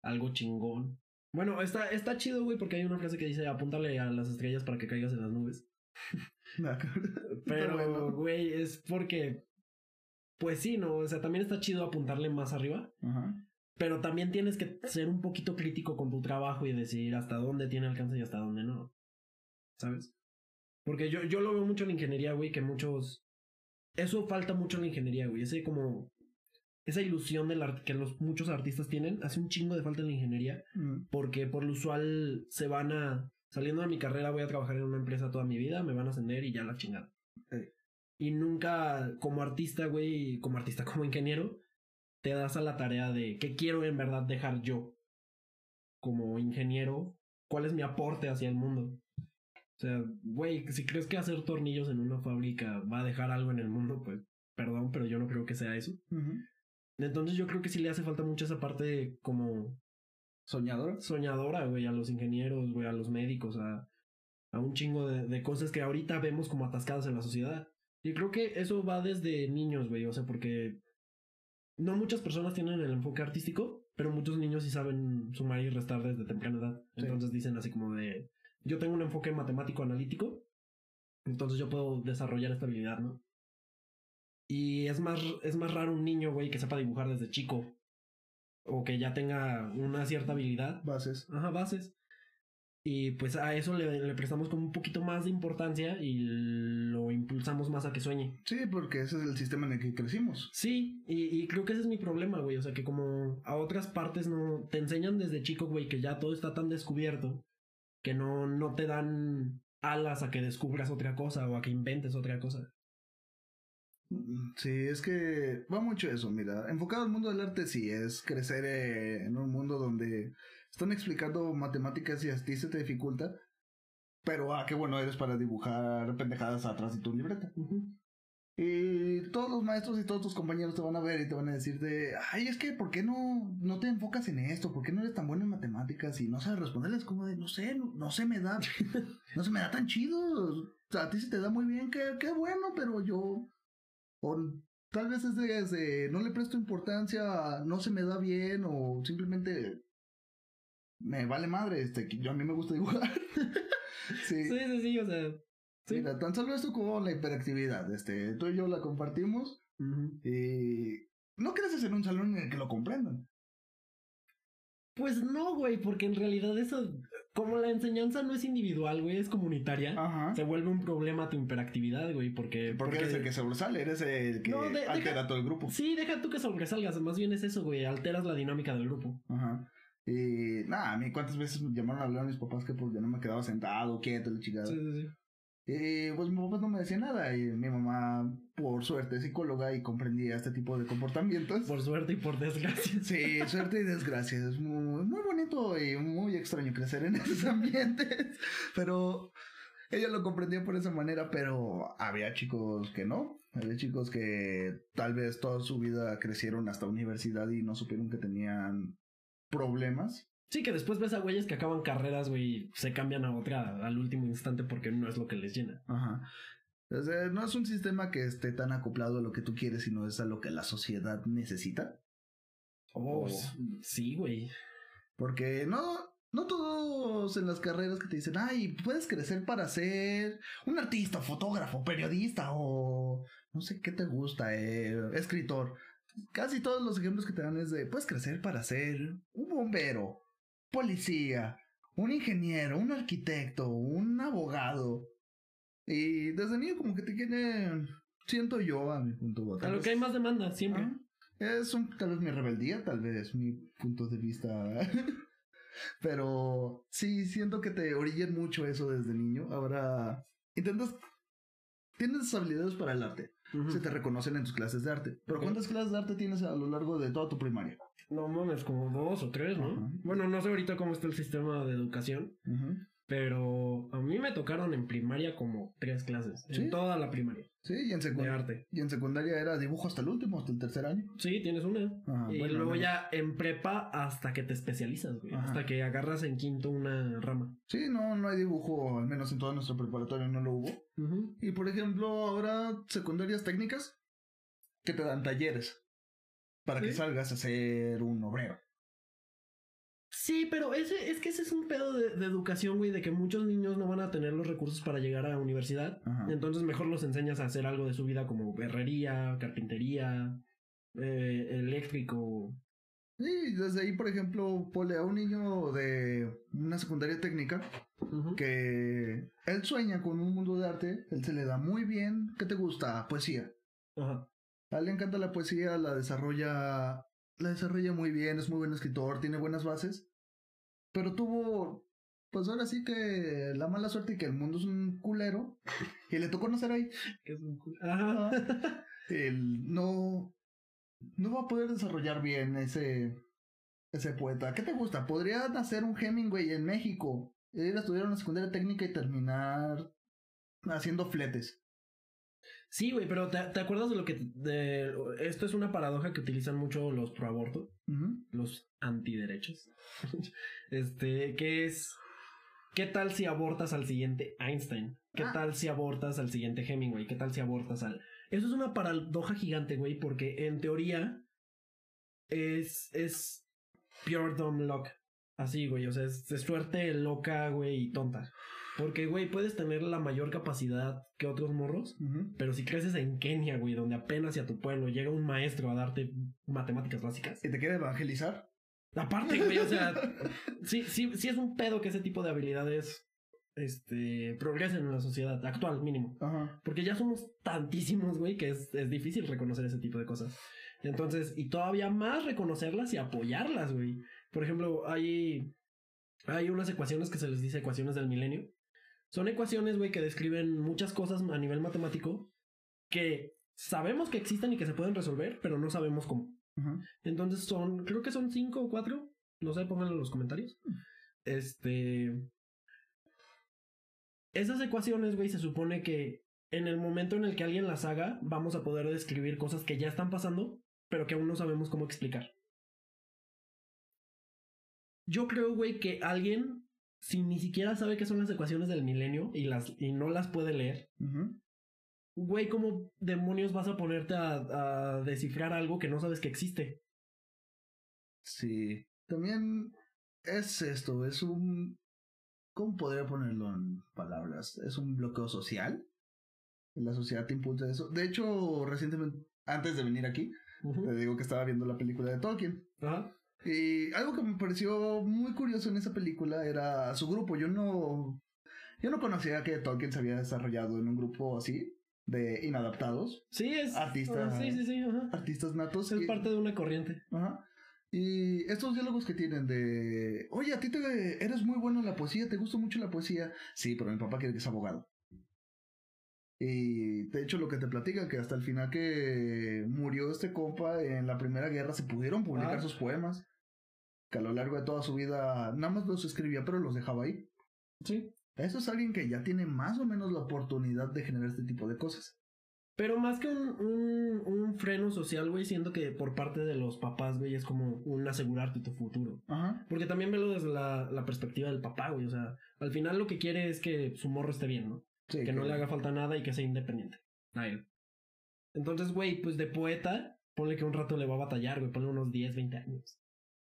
algo chingón. Bueno, está, está chido, güey, porque hay una frase que dice apúntale a las estrellas para que caigas en las nubes. Pero, bueno. güey, es porque, pues sí, ¿no? O sea, también está chido apuntarle más arriba, Ajá. pero también tienes que ser un poquito crítico con tu trabajo y decir hasta dónde tiene alcance y hasta dónde no. ¿Sabes? Porque yo, yo lo veo mucho en la ingeniería, güey, que muchos... Eso falta mucho en la ingeniería, güey. Ese como... Esa ilusión del art que los muchos artistas tienen hace un chingo de falta en la ingeniería Mm, porque por lo usual se van a saliendo de mi carrera voy a trabajar en una empresa toda mi vida, me van a ascender y ya la chingada. Eh. Y nunca como artista, güey, como artista, como ingeniero, te das a la tarea de qué quiero en verdad dejar yo como ingeniero, cuál es mi aporte hacia el mundo. O sea, güey, si crees que hacer tornillos en una fábrica va a dejar algo en el mundo, pues perdón, pero yo no creo que sea eso. Entonces yo creo que sí le hace falta mucho esa parte como Soñador. soñadora, güey, a los ingenieros, güey, a los médicos, a, a un chingo de, de cosas que ahorita vemos como atascadas en la sociedad. Y creo que eso va desde niños, güey. O sea, porque no muchas personas tienen el enfoque artístico, pero muchos niños sí saben sumar y restar desde temprana edad. Sí. Entonces dicen así como de, yo tengo un enfoque matemático analítico, entonces yo puedo desarrollar esta habilidad, ¿no? Y es más, es más raro un niño, güey, que sepa dibujar desde chico. O que ya tenga una cierta habilidad. Bases. Ajá, bases. Y pues a eso le, le prestamos como un poquito más de importancia y lo impulsamos más a que sueñe. Sí, porque ese es el sistema en el que crecimos. Sí, y, y creo que ese es mi problema, güey. O sea, que como a otras partes no te enseñan desde chico, güey, que ya todo está tan descubierto que no, no te dan alas a que descubras otra cosa o a que inventes otra cosa. Mm, Sí, es que va mucho eso, mira. Enfocado al mundo del arte, sí, es crecer eh, en un mundo donde están explicando matemáticas y a ti se te dificulta. Pero, ah, qué bueno eres para dibujar pendejadas atrás de tu libreta. Y todos los maestros y todos tus compañeros te van a ver y te van a decir de, ay, es que, ¿por qué no, no te enfocas en esto? ¿Por qué no eres tan bueno en matemáticas? Y no sabes responderles como de, no sé, no, no se me da, no se me da tan chido. O sea, a ti se te da muy bien, qué, qué bueno, pero yo, o tal vez es de, de, no le presto importancia, no se me da bien, o simplemente me vale madre, este, que yo a mí me gusta dibujar. sí. Sí, sí, sí, o sea. Sí. Mira, tan solo esto como la hiperactividad, este, tú y yo la compartimos y no creces en un salón en el que lo comprendan. Pues no, güey, porque en realidad eso, como la enseñanza no es individual, güey, es comunitaria, Ajá. se vuelve un problema tu hiperactividad, güey, porque... Porque eres el que sobresale, eres el que No, de- altera deja- todo el grupo. Sí, deja tú que sobresalgas, más bien es eso, güey, alteras la dinámica del grupo. Ajá. Y nada, a mí cuántas veces me llamaron a hablar a mis papás que porque no me quedaba sentado, quieto, la chingada. Sí, sí, sí. Y pues mi papá no me decía nada. Y mi mamá, por suerte, es psicóloga y comprendía este tipo de comportamientos. Por suerte y por desgracia. Sí, suerte y desgracia. Es muy, muy bonito y muy extraño crecer en esos ambientes. Pero ella lo comprendía por esa manera, pero había chicos que no. Había chicos que tal vez toda su vida crecieron hasta universidad y no supieron que tenían problemas. Sí, que después ves a güeyes que acaban carreras, güey, y se cambian a otra al último instante porque no es lo que les llena. Ajá. O sea, no es un sistema que esté tan acoplado a lo que tú quieres, sino es a lo que la sociedad necesita. Oh, Oh. sí, güey. Porque no, no todos en las carreras que te dicen, ay, puedes crecer para ser un artista, fotógrafo, periodista o no sé qué te gusta, eh, escritor. Casi todos los ejemplos que te dan es de, puedes crecer para ser un bombero, policía, un ingeniero, un arquitecto, un abogado. Y desde niño como que te quieren, siento yo a mi punto. A tal lo que hay más demanda, siempre. Ah, Es un, tal vez mi rebeldía, tal vez mi punto de vista. Pero sí, siento que te orillan mucho eso desde niño. Ahora intentas. Tienes habilidades para el arte. Se te reconocen en tus clases de arte. Pero. ¿cuántas clases de arte tienes a lo largo de toda tu primaria? No mames, como dos o tres, ¿no? Ajá. Bueno, no sé ahorita cómo está el sistema de educación, pero a mí me tocaron en primaria como tres clases. ¿Sí? En toda la primaria. Sí, y en, De secund- arte. y en secundaria era dibujo hasta el último, hasta el tercer año. Sí, tienes una. Ajá, y bueno, luego no. ya en prepa hasta que te especializas, güey. Ajá. Hasta que agarras en quinto una rama. Sí, no, no hay dibujo, al menos en toda nuestra preparatoria no lo hubo. Y por ejemplo, ahora secundarias técnicas que te dan talleres para que Sí. salgas a ser un obrero. Sí, pero ese, es que ese es un pedo de, de educación, güey, de que muchos niños no van a tener los recursos para llegar a la universidad. Ajá. Entonces mejor los enseñas a hacer algo de su vida como herrería, carpintería, eh, eléctrico. Y desde ahí, por ejemplo, pone a un niño de una secundaria técnica que él sueña con un mundo de arte, él se le da muy bien. ¿Qué te gusta? Poesía. Ajá. A él le encanta la poesía, la desarrolla, la desarrolla muy bien, es muy buen escritor, tiene buenas bases. Pero tuvo, pues ahora sí que la mala suerte y que el mundo es un culero. Y le tocó nacer ahí. Que es un cul- Ajá. Él no, no va a poder desarrollar bien ese, ese poeta. ¿Qué te gusta? Podría nacer un Hemingway en México, ir a estudiar una secundaria técnica y terminar haciendo fletes. Sí, güey, pero ¿te, te acuerdas de lo que... De, esto es una paradoja que utilizan mucho los pro aborto, los antiderechos. este, que es... ¿Qué tal si abortas al siguiente Einstein? ¿Qué Ah. tal si abortas al siguiente Hemingway? ¿Qué tal si abortas al... Eso es una paradoja gigante, güey, porque en teoría es, es pure dumb luck. Así, güey, o sea, es, es suerte loca, güey, y tonta. Porque, güey, puedes tener la mayor capacidad que otros morros, pero si creces en Kenia, güey, donde apenas a tu pueblo llega un maestro a darte matemáticas básicas. ¿Y te quiere evangelizar? Aparte, güey, o sea, sí, sí, sí es un pedo que ese tipo de habilidades este, progresen en la sociedad actual, mínimo. Ajá. Porque ya somos tantísimos, güey, que es, es difícil reconocer ese tipo de cosas. Entonces, y todavía más reconocerlas y apoyarlas, güey. Por ejemplo, hay, hay unas ecuaciones que se les dice ecuaciones del milenio. Son ecuaciones, güey, que describen muchas cosas a nivel matemático que sabemos que existen y que se pueden resolver, pero no sabemos cómo. Entonces son, creo que son cinco o cuatro. No sé, pónganlo en los comentarios. Este. Esas ecuaciones, güey, se supone que en el momento en el que alguien las haga, vamos a poder describir cosas que ya están pasando, pero que aún no sabemos cómo explicar. Yo creo, güey, que alguien, si ni siquiera sabe qué son las ecuaciones del milenio y, las, y no las puede leer, güey, ¿cómo demonios vas a ponerte a, a descifrar algo que no sabes que existe? Sí. También es esto, es un... ¿Cómo podría ponerlo en palabras? Es un bloqueo social. La sociedad te impulsa eso. De hecho, recientemente, antes de venir aquí, Ujú. te digo que estaba viendo la película de Tolkien. Ajá. Y algo que me pareció muy curioso en esa película era su grupo. Yo no, yo no conocía que Tolkien se había desarrollado en un grupo así de inadaptados, Sí, es. Artista. sí, sí, sí. Ajá. artistas natos. Es que- parte de una corriente. Ajá. Y estos diálogos que tienen de, oye, a ti te eres muy bueno en la poesía, te gusta mucho la poesía. Sí, pero mi papá quiere que sea abogado. Y de hecho lo que te platican, que hasta el final que murió este compa en la Primera Guerra se pudieron publicar Ah. sus poemas. Que a lo largo de toda su vida nada más los escribía, pero los dejaba ahí. Sí. Eso es alguien que ya tiene más o menos la oportunidad de generar este tipo de cosas. Pero más que un, un, un freno social, güey, siento que por parte de los papás, güey, es como un asegurarte tu futuro. Ajá. Porque también velo desde la, la perspectiva del papá, güey. O sea, al final lo que quiere es que su morro esté bien, ¿no? Sí, que no le haga falta nada y que sea independiente. A él. Entonces, güey, pues de poeta, ponle que un rato le va a batallar, güey. Ponle unos 10, 20 años.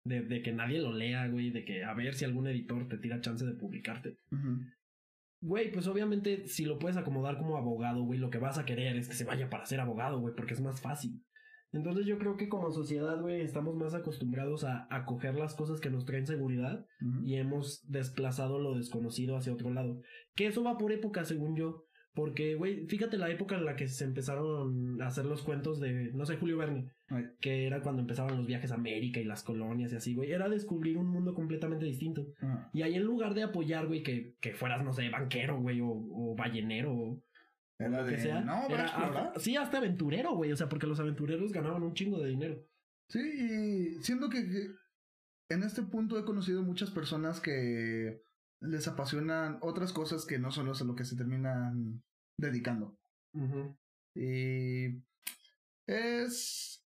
De, de que nadie lo lea, güey. De que a ver si algún editor te tira chance de publicarte. Güey, pues obviamente si lo puedes acomodar como abogado, güey, lo que vas a querer es que se vaya para ser abogado, güey, porque es más fácil. Entonces yo creo que como sociedad, güey, estamos más acostumbrados a acoger las cosas que nos traen seguridad y hemos desplazado lo desconocido hacia otro lado. Que eso va por época, según yo. Porque, güey, fíjate la época en la que se empezaron a hacer los cuentos de, no sé, Julio Verne, Ay. que era cuando empezaban los viajes a América y las colonias y así, güey. Era descubrir un mundo completamente distinto. Ajá. Y ahí en lugar de apoyar, güey, que, que fueras, no sé, banquero, güey, o, o ballenero, o Era que de, sea. no, era explorar". hasta- sí, hasta aventurero, güey. O sea, porque los aventureros ganaban un chingo de dinero. Sí, y siendo que en este punto he conocido muchas personas que les apasionan otras cosas que no son los a lo que se terminan dedicando. Y es,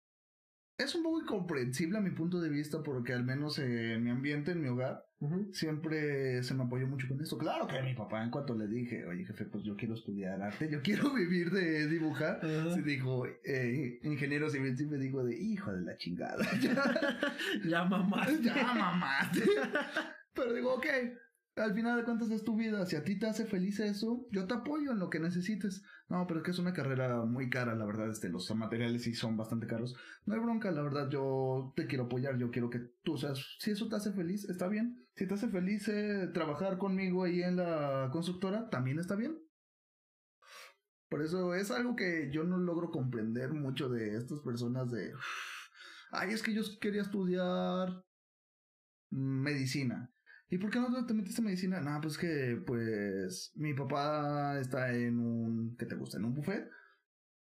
es un poco incomprensible a mi punto de vista porque al menos en mi ambiente, en mi hogar, Ujú. siempre se me apoyó mucho con esto. Claro que mi papá en cuanto le dije, oye jefe, pues yo quiero estudiar arte, yo quiero vivir de dibujar. Ajá. Se dijo, eh, ingeniero civil, sí me dijo de hijo de la chingada. ya, Ya mamá. ya mamaste. Pero digo, ok, al final de cuentas es tu vida. Si a ti te hace feliz eso, yo te apoyo en lo que necesites. No, pero es que es una carrera muy cara, la verdad. Este, los materiales sí son bastante caros. No hay bronca, la verdad. Yo te quiero apoyar. Yo quiero que tú seas. Si eso te hace feliz, está bien. Si te hace feliz eh, trabajar conmigo ahí en la constructora, también está bien. Por eso es algo que yo no logro comprender mucho de estas personas de. Ay, es que yo quería estudiar medicina. ¿Y por qué no te metiste en medicina? No, pues que, pues, mi papá está en un, ¿qué te gusta? En un buffet.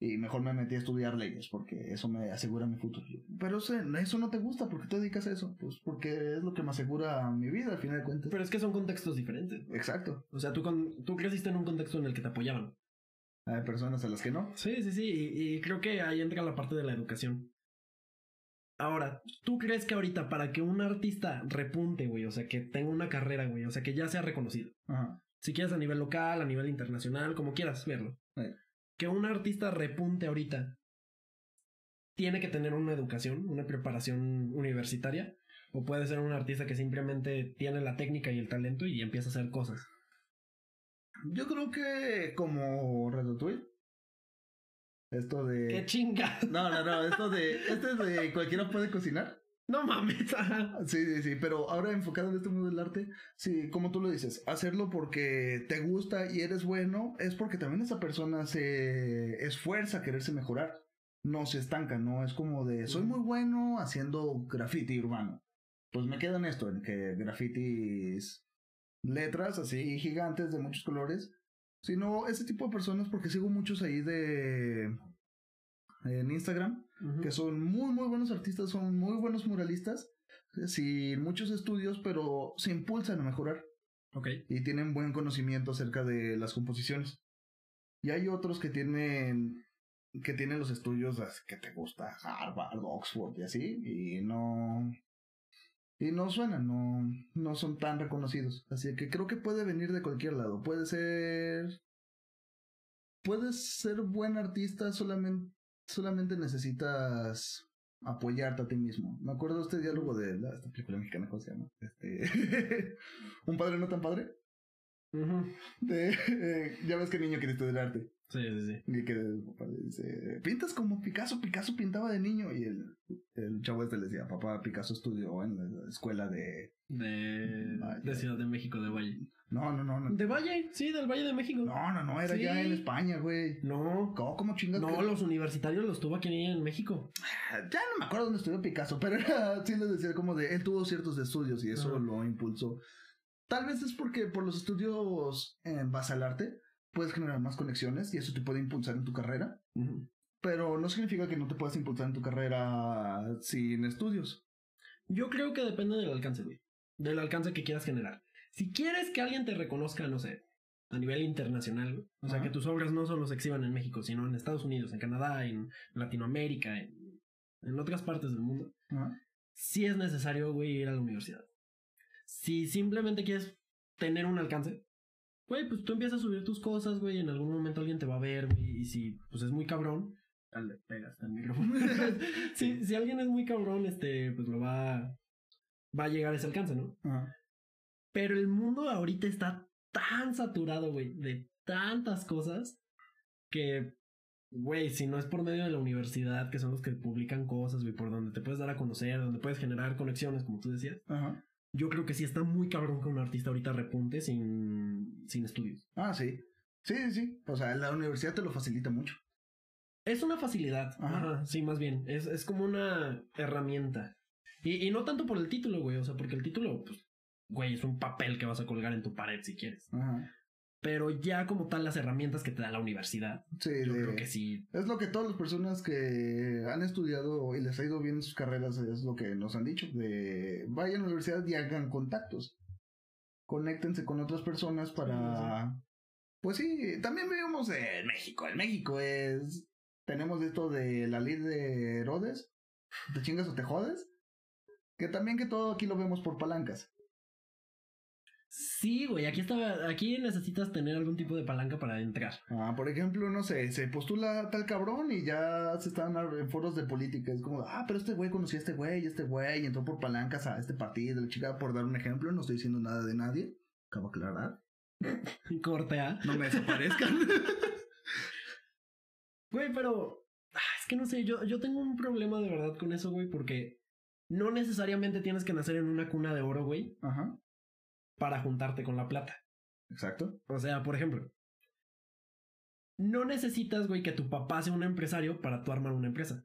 Y mejor me metí a estudiar leyes porque eso me asegura mi futuro. Pero eso, eso no te gusta, ¿por qué te dedicas a eso? Pues porque es lo que me asegura mi vida al final de cuentas. Pero es que son contextos diferentes. Exacto. O sea, tú, con, tú creciste en un contexto en el que te apoyaban. Hay personas a las que no. Sí, sí, sí. Y, y creo que ahí entra la parte de la educación. Ahora, ¿tú crees que ahorita para que un artista repunte, güey, o sea, que tenga una carrera, güey, o sea, que ya sea reconocido, Ajá. si quieres a nivel local, a nivel internacional, como quieras verlo, que un artista repunte ahorita, tiene que tener una educación, una preparación universitaria, o puede ser un artista que simplemente tiene la técnica y el talento y empieza a hacer cosas. Yo creo que como Ratatouille. Esto de. ¡Qué chinga! No, no, no. Esto de. Este es de cualquiera puede cocinar. No mames. Sí, sí, sí. Pero ahora enfocado en este mundo del arte, sí, como tú lo dices, hacerlo porque te gusta y eres bueno, es porque también esa persona se esfuerza a quererse mejorar. No se estanca, no es como de soy muy bueno haciendo graffiti urbano. Pues me quedo en esto, en que grafitis letras así gigantes de muchos colores. Sino ese tipo de personas, porque sigo muchos ahí de en Instagram, que son muy, muy buenos artistas, son muy buenos muralistas, sin muchos estudios, pero se impulsan a mejorar Ok. y tienen buen conocimiento acerca de las composiciones. Y hay otros que tienen que tienen los estudios que te gusta Harvard, Oxford y así y no y no suenan, no no son tan reconocidos. Así que creo que puede venir de cualquier lado. Puede ser puedes ser buen artista solamente solamente necesitas apoyarte a ti mismo. Me acuerdo de este diálogo de la, esta película mexicana, ¿cómo se llama? Este, un padre no tan padre. De, eh, ya ves que el niño quiere estudiar arte. Sí, sí, sí. Y que el papá le dice, pintas como Picasso, Picasso pintaba de niño. Y el, el chavo este le decía, papá, Picasso estudió en la escuela de... De, Ciudad de México, de Valle. No, no, no, no. De Valle, sí, del Valle de México. No, no, no, era Sí. ya en España, güey. No, ¿Cómo, cómo chingas? no, que- los universitarios los tuvo aquí en México. Ya no me acuerdo dónde estudió Picasso, pero era, sí les decía como de, él tuvo ciertos estudios y eso Ajá. lo impulsó. Tal vez es porque por los estudios en base al arte puedes generar más conexiones y eso te puede impulsar en tu carrera. Pero no significa que no te puedas impulsar en tu carrera sin estudios. Yo creo que depende del alcance, güey. Del alcance que quieras generar. Si quieres que alguien te reconozca, no sé, a nivel internacional, güey, o sea, que tus obras no solo se exhiban en México, sino en Estados Unidos, en Canadá, en Latinoamérica, en, en otras partes del mundo, Ajá. sí es necesario, güey, ir a la universidad. Si simplemente quieres tener un alcance, güey, pues tú empiezas a subir tus cosas, güey, en algún momento alguien te va a ver, güey, y si, pues es muy cabrón, le pegas al micrófono. si, si alguien es muy cabrón, este, pues lo va, va a llegar a ese alcance, ¿no? Ajá. Pero el mundo ahorita está tan saturado, güey, de tantas cosas que, güey, si no es por medio de la universidad, que son los que publican cosas, güey, por donde te puedes dar a conocer, donde puedes generar conexiones, como tú decías, Ajá. Yo creo que sí está muy cabrón que un artista ahorita repunte sin, sin estudios. Ah, sí. Sí, sí, sí. O sea, la universidad te lo facilita mucho. Es una facilidad, Ajá. Ajá, sí, más bien, es, es como una herramienta. Y, y no tanto por el título, güey, o sea, porque el título, pues, güey, es un papel que vas a colgar en tu pared si quieres. Ajá. Pero ya como tal las herramientas que te da la universidad, Sí, yo de- creo que sí. Es lo que todas las personas que han estudiado y les ha ido bien en sus carreras es lo que nos han dicho. De vayan a la universidad y hagan contactos. Conéctense con otras personas para... Pues sí, también vivimos en México. En México es... Tenemos esto de la ley de Herodes. Te chingas o te jodes. Que también que todo aquí lo vemos por palancas. Sí, güey, aquí está, aquí necesitas tener algún tipo de palanca para entrar. Ah, por ejemplo, no sé, se postula tal cabrón y ya se están en foros de política. Es como, ah, pero este güey conocía a este güey, este güey, entró por palancas a este partido, la chica, por dar un ejemplo, no estoy diciendo nada de nadie. Acabo de aclarar. Corte. No me desaparezcan. Güey, pero ah, es que no sé, yo, yo tengo un problema de verdad con eso, güey, porque no necesariamente tienes que nacer en una cuna de oro, güey, Ajá, para juntarte con la plata. exacto. O sea, por ejemplo, no necesitas, güey, que tu papá sea un empresario para tú armar una empresa.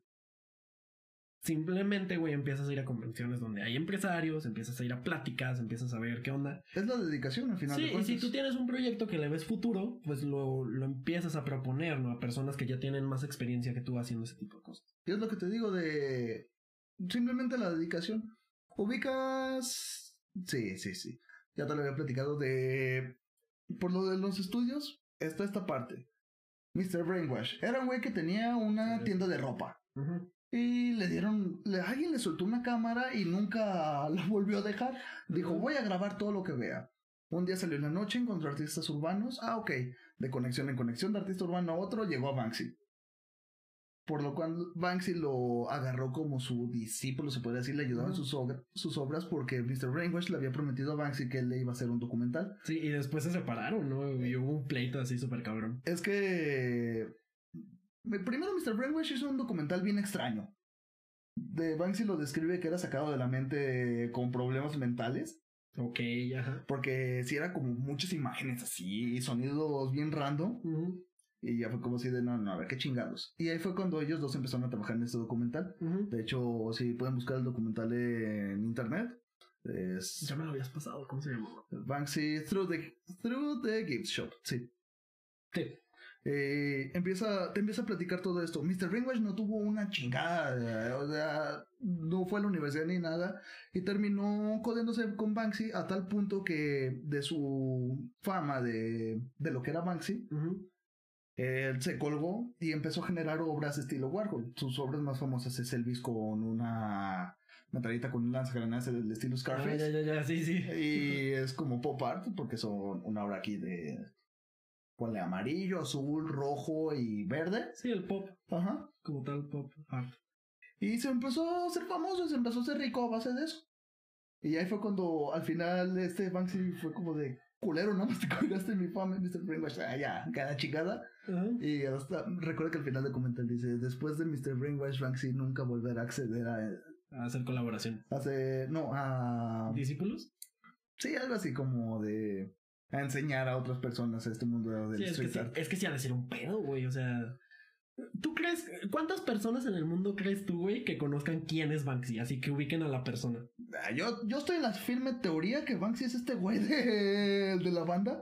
Simplemente, güey, empiezas a ir a convenciones donde hay empresarios, empiezas a ir a pláticas, empiezas a ver qué onda. Es la dedicación al final Sí, de y si tú tienes un proyecto que le ves futuro, pues lo, lo empiezas a proponer, ¿no? A personas que ya tienen más experiencia que tú haciendo ese tipo de cosas. Y es lo que te digo de simplemente la dedicación. Ubicas. Sí, sí, sí. Ya te lo había platicado de. Por lo de los estudios, está esta parte. Mr. Brainwash. Era un güey que tenía una tienda de ropa. Y le dieron, le, alguien le soltó una cámara y nunca la volvió a dejar. Dijo, voy a grabar todo lo que vea. Un día salió en la noche, encontró artistas urbanos. Ah, ok. De conexión en conexión, de artista urbano a otro, llegó a Banksy. Por lo cual Banksy lo agarró como su discípulo, se podría decir, le ayudaba en sus, obra- sus obras porque Mr. Brainwash le había prometido a Banksy que él le iba a hacer un documental. Sí, y después se separaron, ¿no? Y hubo un pleito así súper cabrón. Es que. Primero, Mr. Brainwash hizo un documental bien extraño. De Banksy lo describe que era sacado de la mente con problemas mentales. Ok, ajá. Porque sí era como muchas imágenes así, sonidos bien random. Ujú, Y ya fue como así de no, no, a ver qué chingados. Y ahí fue cuando ellos dos empezaron a trabajar en este documental. De hecho, si pueden buscar el documental en internet. Es Ya me lo habías pasado, ¿cómo se llamaba? Banksy Through the, through the Gift Shop. Sí. Sí. Eh, empieza, te empieza a platicar todo esto. Mr. Ringwash no tuvo una chingada, o sea, no fue a la universidad ni nada, y terminó codiéndose con Banksy a tal punto que de su fama de, de lo que era Banksy. Él se colgó y empezó a generar obras estilo Warhol. Sus obras más famosas es Elvis con una metralleta con un lanzagranadas del estilo Ah, Scarface. ya, ya, ya, sí, sí. Y es como pop art, porque son una obra aquí de. Ponle amarillo, azul, rojo y verde. Sí, el pop, Ajá. como tal, pop art. Y se empezó a hacer famoso, se empezó a hacer rico a base de eso. Y ahí fue cuando al final este Banksy fue como de culero, nada más te colgaste mi fama, Mr. Brainwash. Ah, ya, cada chingada. Y hasta, recuerdo que al final del documental dice: Después de Mr. Brainwash, Banksy nunca volverá a acceder a. A hacer colaboración. Hace, no, a. ¿Discípulos? Sí, algo así como de. A enseñar a otras personas este mundo del Sí, es que, sí, es que sí ha de ser un pedo, güey. O sea, ¿tú crees? ¿Cuántas personas en el mundo crees tú, güey, que conozcan quién es Banksy? Así que ubiquen a la persona. Ah, Yo, yo estoy en la firme teoría que Banksy es este güey de, de la banda.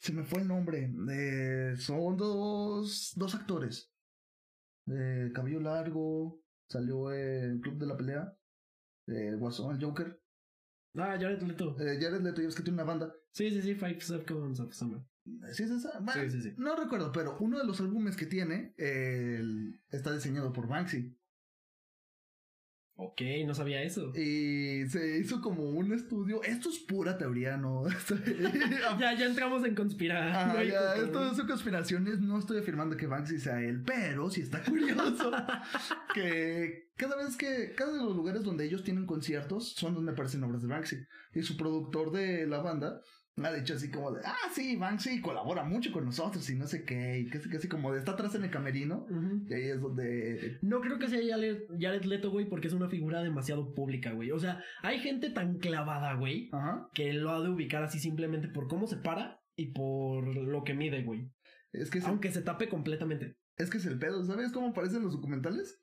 Se me fue el nombre. Eh, son dos, dos actores. Eh, cabello largo. Salió en Club de la Pelea. Eh, Guasón, el Joker. Ah, Jared Leto. Eh, Jared Leto, ya ves que tiene una banda. Sí, sí, sí, Five Seconds of Summer. ¿Sí es esa? Bueno, Sí, sí, sí. No recuerdo, pero uno de los álbumes que tiene eh, el- está diseñado por Banksy. Ok, no sabía eso. Y se hizo como un estudio. Esto es pura teoría, ¿no? Ya, ya entramos en conspirar. Ah, ya, como- esto son conspiraciones. No estoy afirmando que Banksy sea él, pero sí está curioso que cada vez que, cada de los lugares donde ellos tienen conciertos son donde aparecen obras de Banksy. Y su productor de la banda ha dicho así como de, ah, sí, Banksy colabora mucho con nosotros y no sé qué. Y casi, casi como de, está atrás en el camerino. Y ahí es donde No creo que sea Jared Jared Leto, güey, porque es una figura demasiado pública, güey. O sea, hay gente tan clavada, güey, Ajá. que lo ha de ubicar así simplemente por cómo se para y por lo que mide, güey. Es que es, Aunque se tape completamente. es que es el pedo. ¿Sabes cómo aparecen los documentales?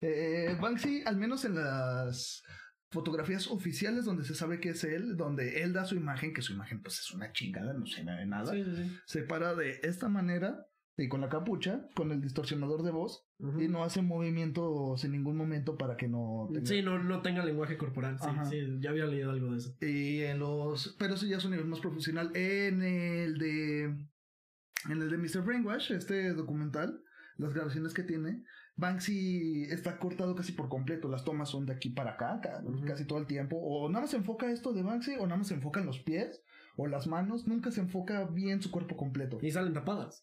Eh, Banksy, al menos en las fotografías oficiales donde se sabe que es él, donde él da su imagen, que su imagen pues es una chingada, no se ve de nada, Sí, sí, sí. se para de esta manera y con la capucha, con el distorsionador de voz y no hace movimientos en ningún momento para que no tenga- Sí, no, no tenga lenguaje corporal. Sí, sí, ya había leído algo de eso. Y en los. Pero eso ya es un nivel más profesional. En el de. En el de Mr. Brainwash, este documental, las grabaciones que tiene, Banksy está cortado casi por completo. Las tomas son de aquí para acá, casi todo el tiempo. O nada más se enfoca esto de Banksy, o nada más se enfocan los pies, o las manos. Nunca se enfoca bien su cuerpo completo. Y salen tapadas.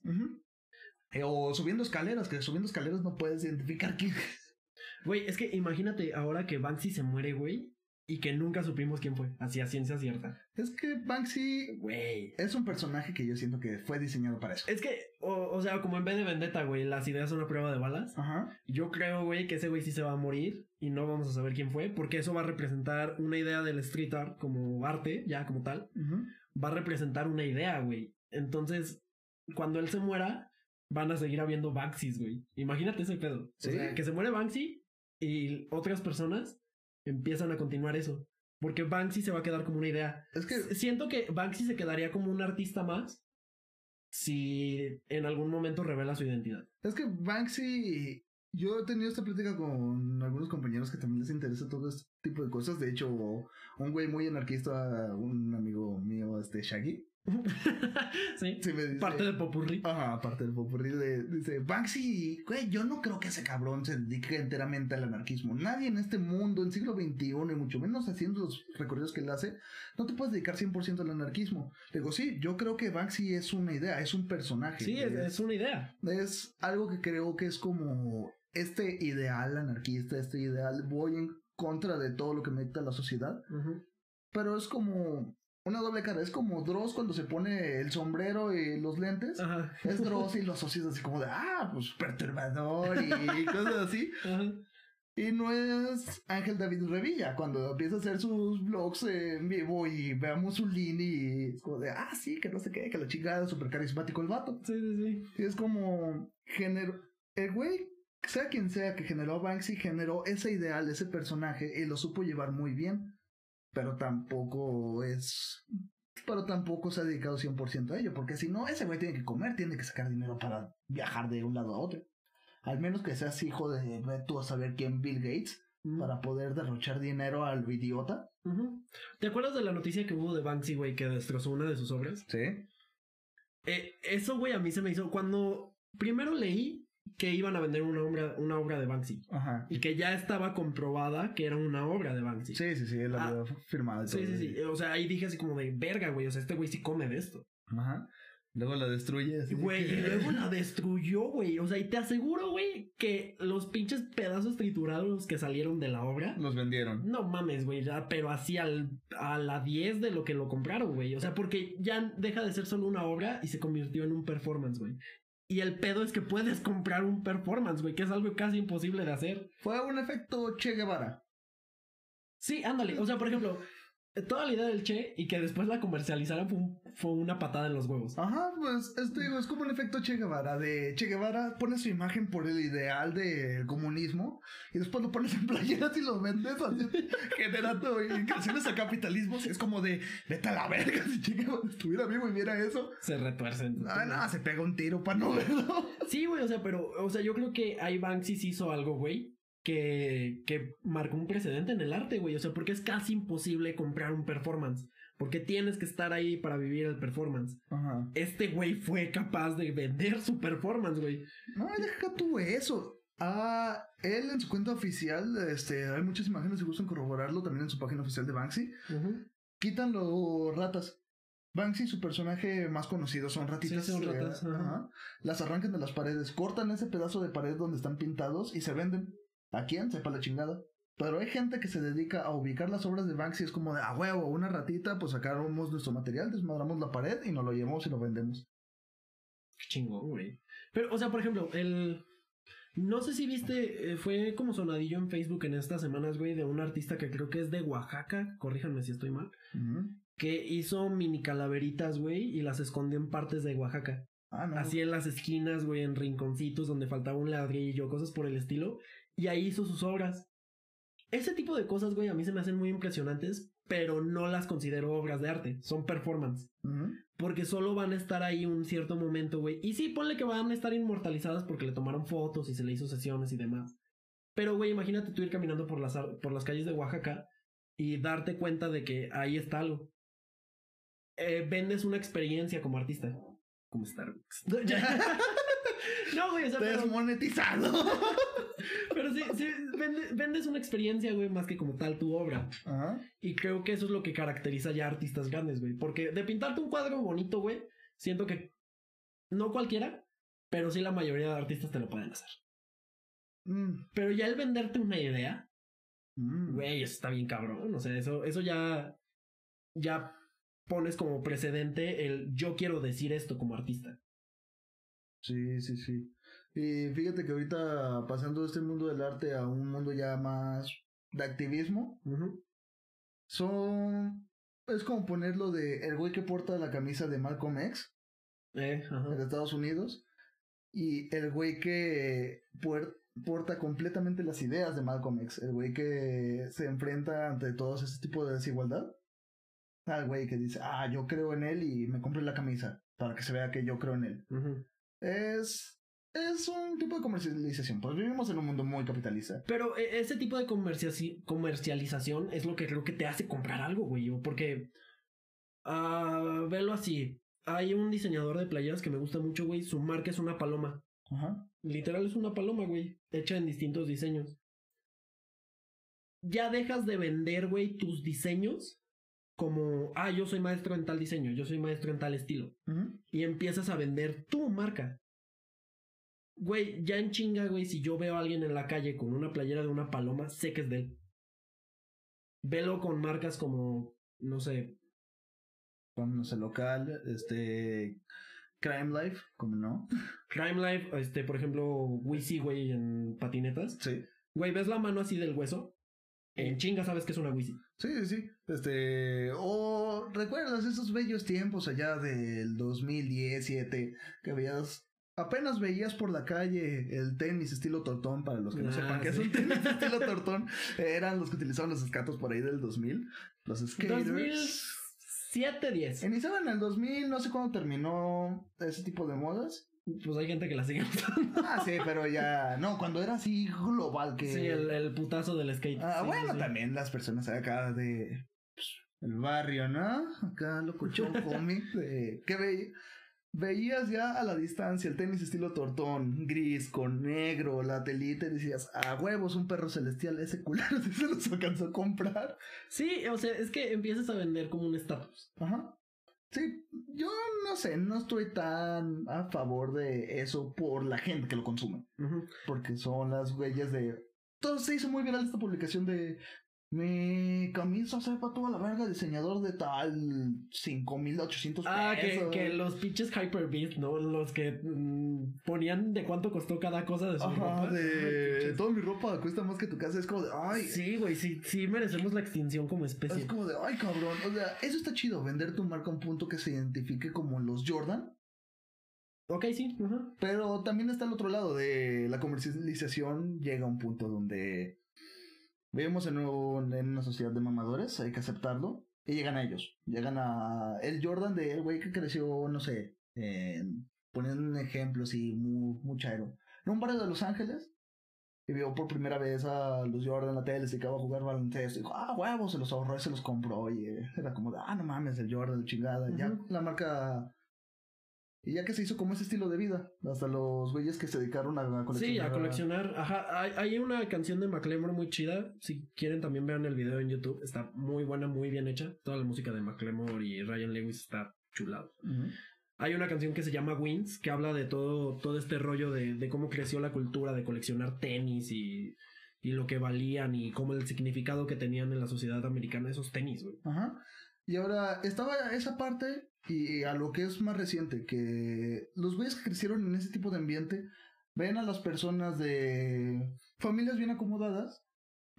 Eh, O subiendo escaleras, que subiendo escaleras no puedes identificar quién es. Güey, es que imagínate ahora que Banksy se muere, güey, y que nunca supimos quién fue. Así a ciencia cierta. Es que Banksy Güey. es un personaje que yo siento que fue diseñado para eso. Es que, o, o sea, como en vez de Vendetta, güey, las ideas son a prueba de balas. Ajá. Yo creo, güey, que ese güey sí se va a morir y no vamos a saber quién fue, porque eso va a representar una idea del street art como arte, ya como tal. Va a representar una idea, güey. Entonces, cuando él se muera, van a seguir habiendo Banksys, güey. Imagínate ese pedo. Sí. O sea, que se muere Banksy y otras personas empiezan a continuar eso. Porque Banksy se va a quedar como una idea. Es que Siento que Banksy se quedaría como un artista más si en algún momento revela su identidad. Es que Banksy, yo he tenido esta plática con algunos compañeros que también les interesa todo este tipo de cosas. De hecho, un güey muy anarquista, un amigo mío, este Shaggy, sí. Sí, me dice- Parte del popurrí. Ajá, aparte del popurrí de, dice, Banksy, güey, yo no creo que ese cabrón se dedique enteramente al anarquismo. Nadie en este mundo, en siglo XXI, y mucho menos haciendo los recorridos que él hace, no te puedes dedicar 100% al anarquismo. Le digo, sí, yo creo que Banksy es una idea, es un personaje. Sí, es, es una idea. es algo que creo que es como este ideal anarquista, este ideal, voy en contra de todo lo que mete a la sociedad, pero es como una doble cara, es como Dross cuando se pone el sombrero y los lentes. Ajá. Es Dross y lo asocias así como de, ah, pues perturbador y cosas así. Ajá. Y no es Ángel David Revilla cuando empieza a hacer sus vlogs en vivo y ve a Mussolini y es como de, ah, sí, que no sé qué, que la chingada, súper carismático el vato. Sí, sí, sí. Y es como, genero, el güey, sea quien sea que generó Banksy, generó ese ideal, ese personaje y lo supo llevar muy bien. Pero tampoco es, pero tampoco se ha dedicado 100% a ello, porque si no, ese güey tiene que comer, tiene que sacar dinero para viajar de un lado a otro. Al menos que seas hijo de, ve tú a saber quién, Bill Gates, para poder derrochar dinero a lo idiota. ¿Te acuerdas de la noticia que hubo de Banksy, güey, que destrozó una de sus obras? Sí. Eh, eso, güey, a mí se me hizo cuando primero leí que iban a vender una obra, una obra de Banksy Ajá. y que ya estaba comprobada que era una obra de Banksy. Sí, sí, sí, él Ah. había firmado. y sí, todo. sí, sí. O sea, ahí dije así como de verga, güey. O sea, este güey sí come de esto. Ajá. Luego la destruye. así Güey, y luego la destruyó, güey. O sea, y te aseguro, güey, que los pinches pedazos triturados que salieron de la obra. Los vendieron. No mames, güey, pero así al, a la 10 de lo que lo compraron, güey. O sea, porque ya deja de ser solo una obra y se convirtió en un performance, güey. Y el pedo es que puedes comprar un performance, güey, que es algo casi imposible de hacer. Fue un efecto Che Guevara. Sí, ándale. O sea, por ejemplo, toda la idea del Che y que después la comercializaran fue, un- fue una patada en los huevos. Ajá, pues esto digo, es como un efecto Che Guevara. De Che Guevara pone su imagen por el ideal del comunismo y después lo pones en playeras y lo vendes así, generando incursiones a capitalismo. Es como de, vete a la verga si Che Guevara estuviera vivo y viera eso. Se retuercen. Ah, no, se pega un tiro para no verlo. Sí, güey, o sea, pero, o sea, yo creo que ahí Banksy hizo algo, güey, que, que marcó un precedente en el arte, güey. O sea, porque es casi imposible comprar un performance. Porque tienes que estar ahí para vivir el performance. Ajá. Este güey fue capaz de vender su performance, güey. No, deja tú eso. Ah, él en su cuenta oficial, este, hay muchas imágenes si gustan corroborarlo también en su página oficial de Banksy. quitan los ratas. Banksy, su personaje más conocido, son ratitas. Sí, son eh. Las arrancan de las paredes, cortan ese pedazo de pared donde están pintados y se venden. ¿A quién? Sepa la chingada. Pero hay gente que se dedica a ubicar las obras de Banksy. Es como de, a huevo, una ratita, pues sacamos nuestro material, desmadramos la pared y nos lo llevamos y lo vendemos. Qué chingón, güey. Pero, o sea, por ejemplo, el. No sé si viste, eh, fue como sonadillo en Facebook en estas semanas, güey, de un artista que creo que es de Oaxaca, corríjanme si estoy mal, que hizo mini calaveritas, güey, y las escondió en partes de Oaxaca. Ah, no. Así en las esquinas, güey, en rinconcitos donde faltaba un ladrillo, cosas por el estilo. Y ahí hizo sus obras. Ese tipo de cosas, güey, a mí se me hacen muy impresionantes, pero no las considero obras de arte. Son performance. Porque solo van a estar ahí un cierto momento, güey. Y sí, ponle que van a estar inmortalizadas porque le tomaron fotos y se le hizo sesiones y demás. Pero, güey, imagínate tú ir caminando por las, por las calles de Oaxaca y darte cuenta de que ahí está algo. Eh, vendes una experiencia como artista. Como Starbucks. no, güey, o sea, pero, Desmonetizado. pero sí, sí vende- vendes una experiencia, güey, más que como tal tu obra. Ajá. Y creo que eso es lo que caracteriza ya a artistas grandes, güey. Porque de pintarte un cuadro bonito, güey, siento que no cualquiera, pero sí la mayoría de artistas te lo pueden hacer. Mm. Pero ya el venderte una idea, Mm. güey, eso está bien cabrón. O sea, eso, eso ya, ya pones como precedente el yo quiero decir esto como artista. Sí, sí, sí. Y fíjate que ahorita pasando de este mundo del arte a un mundo ya más de activismo, son... Es como ponerlo de el güey que porta la camisa de Malcolm X Eh, en Estados Unidos y el güey que porta completamente las ideas de Malcolm X, el güey que se enfrenta ante todo ese tipo de desigualdad. Al güey que dice, ah, yo creo en él y me compré la camisa para que se vea que yo creo en él. Ujú. Es, es un tipo de comercialización. Pues vivimos en un mundo muy capitalista. Pero eh, ese tipo de comercialización es lo que creo que te hace comprar algo, güey. Porque, ah, velo así. hay un diseñador de playeras que me gusta mucho, güey. Su marca es una paloma. Ajá. Literal es una paloma, güey. Hecha en distintos diseños. Ya dejas de vender, güey, tus diseños como, ah, yo soy maestro en tal diseño, yo soy maestro en tal estilo. Y empiezas a vender tu marca. Güey, ya en chinga, güey, si yo veo a alguien en la calle con una playera de una paloma, sé que es de él. Velo con marcas como, no sé, no sé, local, este. Crime Life, como no. Crime Life, este, por ejemplo, Wheezy, güey, en patinetas. Sí. Güey, ¿ves la mano así del hueso? En chinga sabes que es una Wheezy. Sí, sí, sí. Este. O recuerdas esos bellos tiempos allá del 2017 que veías. Apenas veías por la calle el tenis estilo tortón, para los que no Ah, sepan qué es un tenis estilo tortón, eran los que utilizaban los escatos por ahí del 2000. Los skaters. 2007, 10. Iniciaban en el 2000, no sé cuándo terminó ese tipo de modas. Pues hay gente que la sigue usando. Ah, sí, pero ya. No, cuando era así global que. Sí, el, el putazo del skate. Ah, Sí, bueno, sí. también las personas acá de pues, el barrio, ¿no? Acá locochón cómic de que ve- veías ya a la distancia el tenis estilo tortón, gris con negro, la telita y decías, a huevos, un perro celestial, ese culero se los alcanzó a comprar. Sí, o sea, es que empiezas a vender como un estatus. Ajá. Sí, yo no sé, no estoy tan a favor de eso por la gente que lo consume. Ujú. Porque son las huellas de. Todo se hizo muy viral esta publicación de. Mi camisa sepa toda la verga, diseñador de tal 5800 pesos. Ah, que, que los pinches Hyperbeat, ¿no? Los que mm, ponían de cuánto costó cada cosa de su Ajá, ropa. de. Toda mi ropa cuesta más que tu casa. Es como de. Ay. Sí, güey, sí, sí merecemos la extinción como especie. Es como de. Ay, cabrón. O sea, eso está chido. Vender tu marca a un punto que se identifique como los Jordan. Ok, sí. Pero también está el otro lado de la comercialización. Llega a un punto donde vivimos en, un- en una sociedad de mamadores, hay que aceptarlo. Y llegan a ellos. Llegan a el Jordan de el güey que creció, no sé, en- poniendo un ejemplo así, muy, muy chairo. En un barrio de Los Ángeles. Y vio por primera vez a los Jordan en la tele, se acaba a jugar baloncesto. Y dijo, ah, huevos, se los ahorró y se los compró. Y era como de, ah, no mames, el Jordan, chingada. Ya la marca y ya que se hizo como ese estilo de vida, hasta los güeyes que se dedicaron a, a coleccionar. Sí, a coleccionar. Ajá, hay, hay una canción de Macklemore muy chida. Si quieren también vean el video en YouTube. Está muy buena, muy bien hecha. Toda la música de Macklemore y Ryan Lewis está chulado. Hay una canción que se llama Wings, que habla de todo, todo este rollo de, de cómo creció la cultura de coleccionar tenis y, y lo que valían y cómo el significado que tenían en la sociedad americana esos tenis, güey. Ajá. Y ahora estaba esa parte y a lo que es más reciente, que los güeyes que crecieron en ese tipo de ambiente ven a las personas de familias bien acomodadas,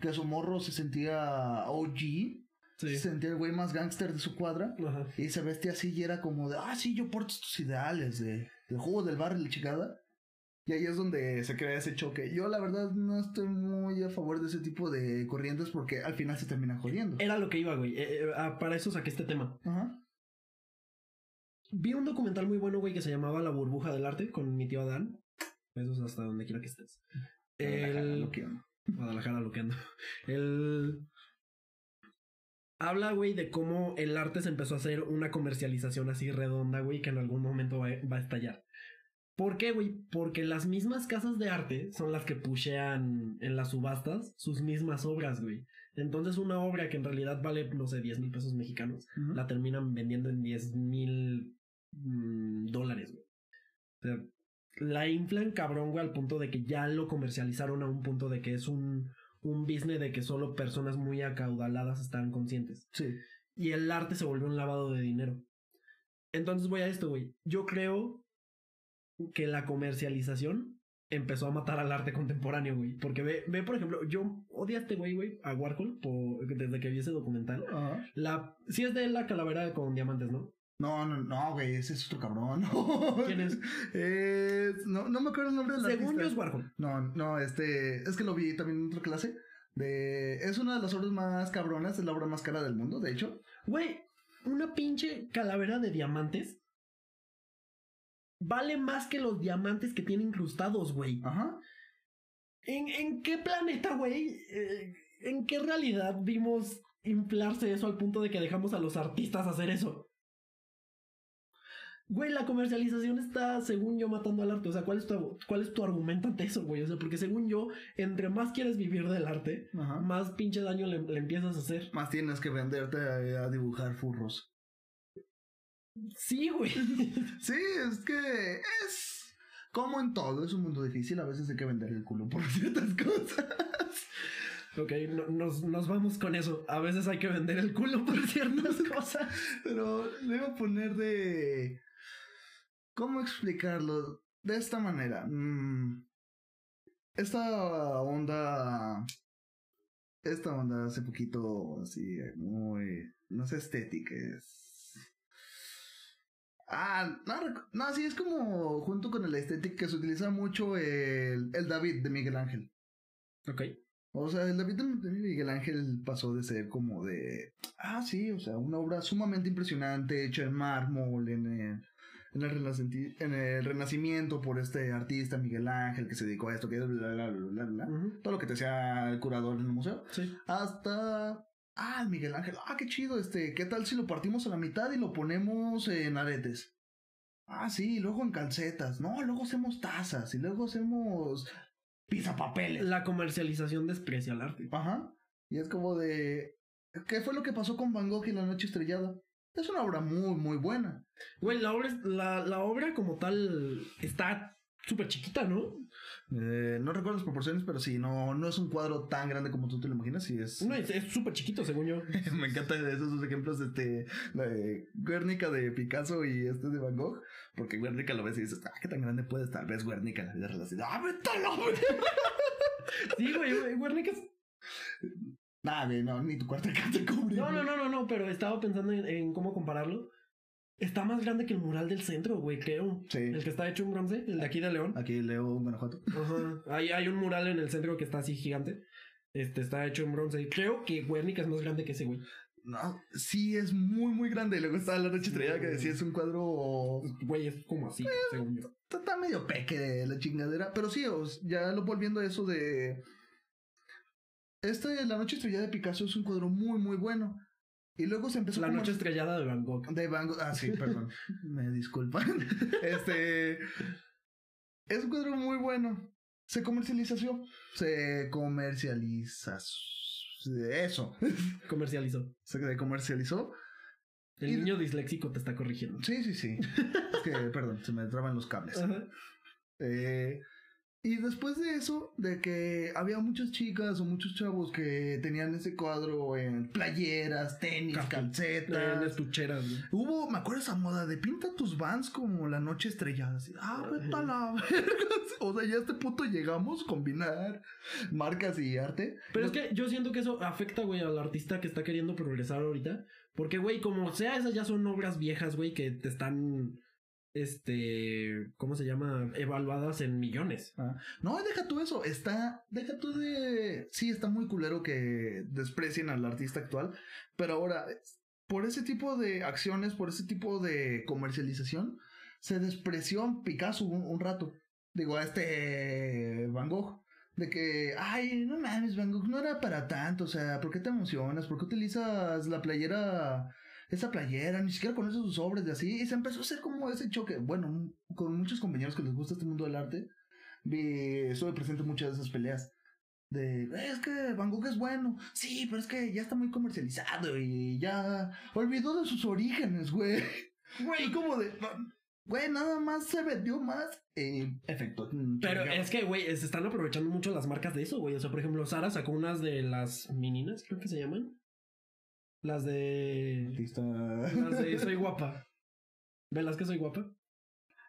que su morro se sentía OG, se sentía el güey más gángster de su cuadra. Ajá. Y se vestía así y era como de, ah, sí, yo porto estos ideales de, del juego del barrio y la chingada. Y ahí es donde se crea ese choque. Yo la verdad no estoy muy a favor de ese tipo de corrientes porque al final se terminan jodiendo. Era lo que iba, güey. Eh, eh, ah, para eso saqué este tema. Ajá. Vi un documental muy bueno, güey, que se llamaba La burbuja del arte con mi tío Adán. Eso es hasta donde quiera que estés. El... Lo que amo. Guadalajara loqueando. El. Habla, güey, de cómo el arte se empezó a hacer una comercialización así redonda, güey, que en algún momento va a estallar. ¿Por qué, güey? Porque las mismas casas de arte son las que pushean en las subastas sus mismas obras, güey. Entonces una obra que en realidad vale, no sé, 10 mil pesos mexicanos, la terminan vendiendo en 10 mil mm, dólares, güey. O sea, la inflan cabrón, güey, al punto de que ya lo comercializaron a un punto de que es un, un business de que solo personas muy acaudaladas están conscientes. Sí. Y el arte se volvió un lavado de dinero. Entonces voy a esto, güey. Yo creo que la comercialización empezó a matar al arte contemporáneo, güey. Porque ve, ve, por ejemplo, yo odio a este güey, güey, a Warhol, por, desde que vi ese documental. Ajá. La, sí es de la calavera con diamantes, ¿no? No, no, no, güey, ese es otro cabrón. ¿Quién es? Es- no, no me acuerdo el nombre del Según yo es Warhol. No, no, este, es que lo vi también en otra clase. De, es una de las obras más cabronas, es la obra más cara del mundo, de hecho. Güey, una pinche calavera de diamantes vale más que los diamantes que tiene incrustados, güey. Ajá. ¿En, en qué planeta, güey? Eh, ¿En qué realidad vimos inflarse eso al punto de que dejamos a los artistas hacer eso? Güey, la comercialización está, según yo, matando al arte. O sea, ¿cuál es tu, cuál es tu argumento ante eso, güey? O sea, porque según yo, entre más quieres vivir del arte, Ajá. más pinche daño le, le empiezas a hacer. Más tienes que venderte a, a dibujar furros. Sí, güey. Sí, es que es como en todo, es un mundo difícil, a veces hay que vender el culo por ciertas cosas. ok, no- nos, nos vamos con eso. A veces hay que vender el culo por ciertas cosas. Pero le voy a poner de... ¿Cómo explicarlo? De esta manera. mm, esta onda... Esta onda hace poquito así, muy... No es estética, es... Ah, no, no, sí, es como junto con el estética que se utiliza mucho el, el David de Miguel Ángel. Ok. O sea, el David de Miguel Ángel pasó de ser como de. Ah, sí, o sea, una obra sumamente impresionante, hecha en mármol, en el, en el, en el Renacimiento por este artista Miguel Ángel que se dedicó a esto, que bla, bla, bla, bla, bla. Ujú, Todo lo que te hacía el curador en el museo. Sí. Hasta. Ah, el Miguel Ángel. Ah, qué chido, este. ¿Qué tal si lo partimos a la mitad y lo ponemos en aretes? Ah, sí, luego en calcetas. No, luego hacemos tazas y luego hacemos pizapapeles. La comercialización desprecia al arte. Ajá. Y es como de. ¿Qué fue lo que pasó con Van Gogh y la noche estrellada? Es una obra muy, muy buena. Güey, la obra, la, la obra como tal está súper chiquita, ¿no? Eh, no recuerdo las proporciones, pero sí, no, no es un cuadro tan grande como tú te lo imaginas. Sí, es. No, es súper chiquito, según yo. Me encantan esos dos ejemplos, este, la de Guernica de Picasso y este de Van Gogh, porque Guernica lo ves y dices, ah, qué tan grande puede estar, ves Guernica en la vida real, así, ah, verga". Sí, güey, Guernica es- güey, no, ni tu cuarto acá te cubre. No, no, no, no, no, pero estaba pensando en, en cómo compararlo. Está más grande que el mural del centro, güey, creo. Sí. El que está hecho en bronce, el de aquí de León. Aquí leo Guanajuato. Ajá. Hay, hay un mural en el centro que está así gigante. Este está hecho en bronce. Y creo que Guernica es más grande que ese, güey. No, sí, es muy, muy grande. Y luego está la noche estrellada que decía, es un cuadro Güey, es como así, según yo. está, medio peque la chingadera. Pero sí, ya lo volviendo a eso de. Este, La Noche Estrellada de Picasso es un cuadro muy, muy bueno. Y luego se empezó La como- noche estrellada de Van Gogh. De Van Gogh. Ah, sí, perdón. Me disculpan. Este. Es un cuadro muy bueno. Se comercializó. Se comercializa. Eso. Comercializó. Se comercializó. El Y- niño disléxico te está corrigiendo. Sí, sí, sí. Es que, perdón, se me traban los cables. Ajá. Eh, y después de eso, de que había muchas chicas o muchos chavos que tenían ese cuadro en playeras, tenis, Capu- En calcetas. estucheras, güey. Hubo, me acuerdo esa moda de pinta tus vans como la noche estrellada. Así, ah, vete a la verga. O sea, ya a este punto llegamos a combinar marcas y arte. Pero es que yo siento que eso afecta, güey, al artista que está queriendo progresar ahorita. Porque, güey, como sea, esas ya son obras viejas, güey, que te están, este, ¿cómo se llama? Evaluadas en millones. Ah, No, deja tú eso. Está, deja tú de. Sí, está muy culero que desprecien al artista actual. Pero ahora, por ese tipo de acciones, por ese tipo de comercialización, se despreció Picasso un, un rato. Digo, a este Van Gogh. De que, ay, no mames, Van Gogh no era para tanto. O sea, ¿por qué te emocionas? ¿Por qué utilizas la playera? Esa playera, ni siquiera conoces sus obras de así. Y se empezó a hacer como ese choque. Bueno, con muchos compañeros que les gusta este mundo del arte vi, estuve presente en muchas de esas peleas. De, es que Van Gogh es bueno. Sí, pero es que ya está muy comercializado y ya olvidó de sus orígenes, güey. Güey, como de, güey, nada más se vendió más. Eh, efecto. Pero es que, güey, se están aprovechando mucho las marcas de eso, güey. O sea, por ejemplo, Sara sacó unas de las meninas, creo que se llaman. Las de... Artista. Las de Soy Guapa. ¿Velas que soy guapa?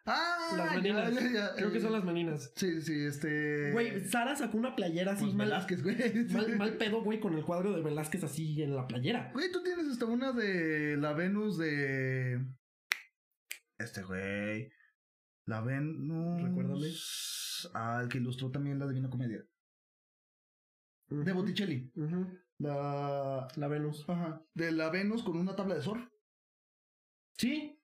Ah, Las meninas. ya, ya, Creo que eh, son las meninas. Sí, sí, este. Güey, Sara sacó una playera así pues mal, Velázquez, güey. mal, mal pedo, güey, con el cuadro de Velázquez así en la playera. Güey, tú tienes hasta una de la Venus de. Este güey. La Venus. Recuérdame. Ah, el que ilustró también la Divina Comedia. De Botticelli. ujú. La. La Venus. Ajá. De la Venus con una tabla de surf. Sí.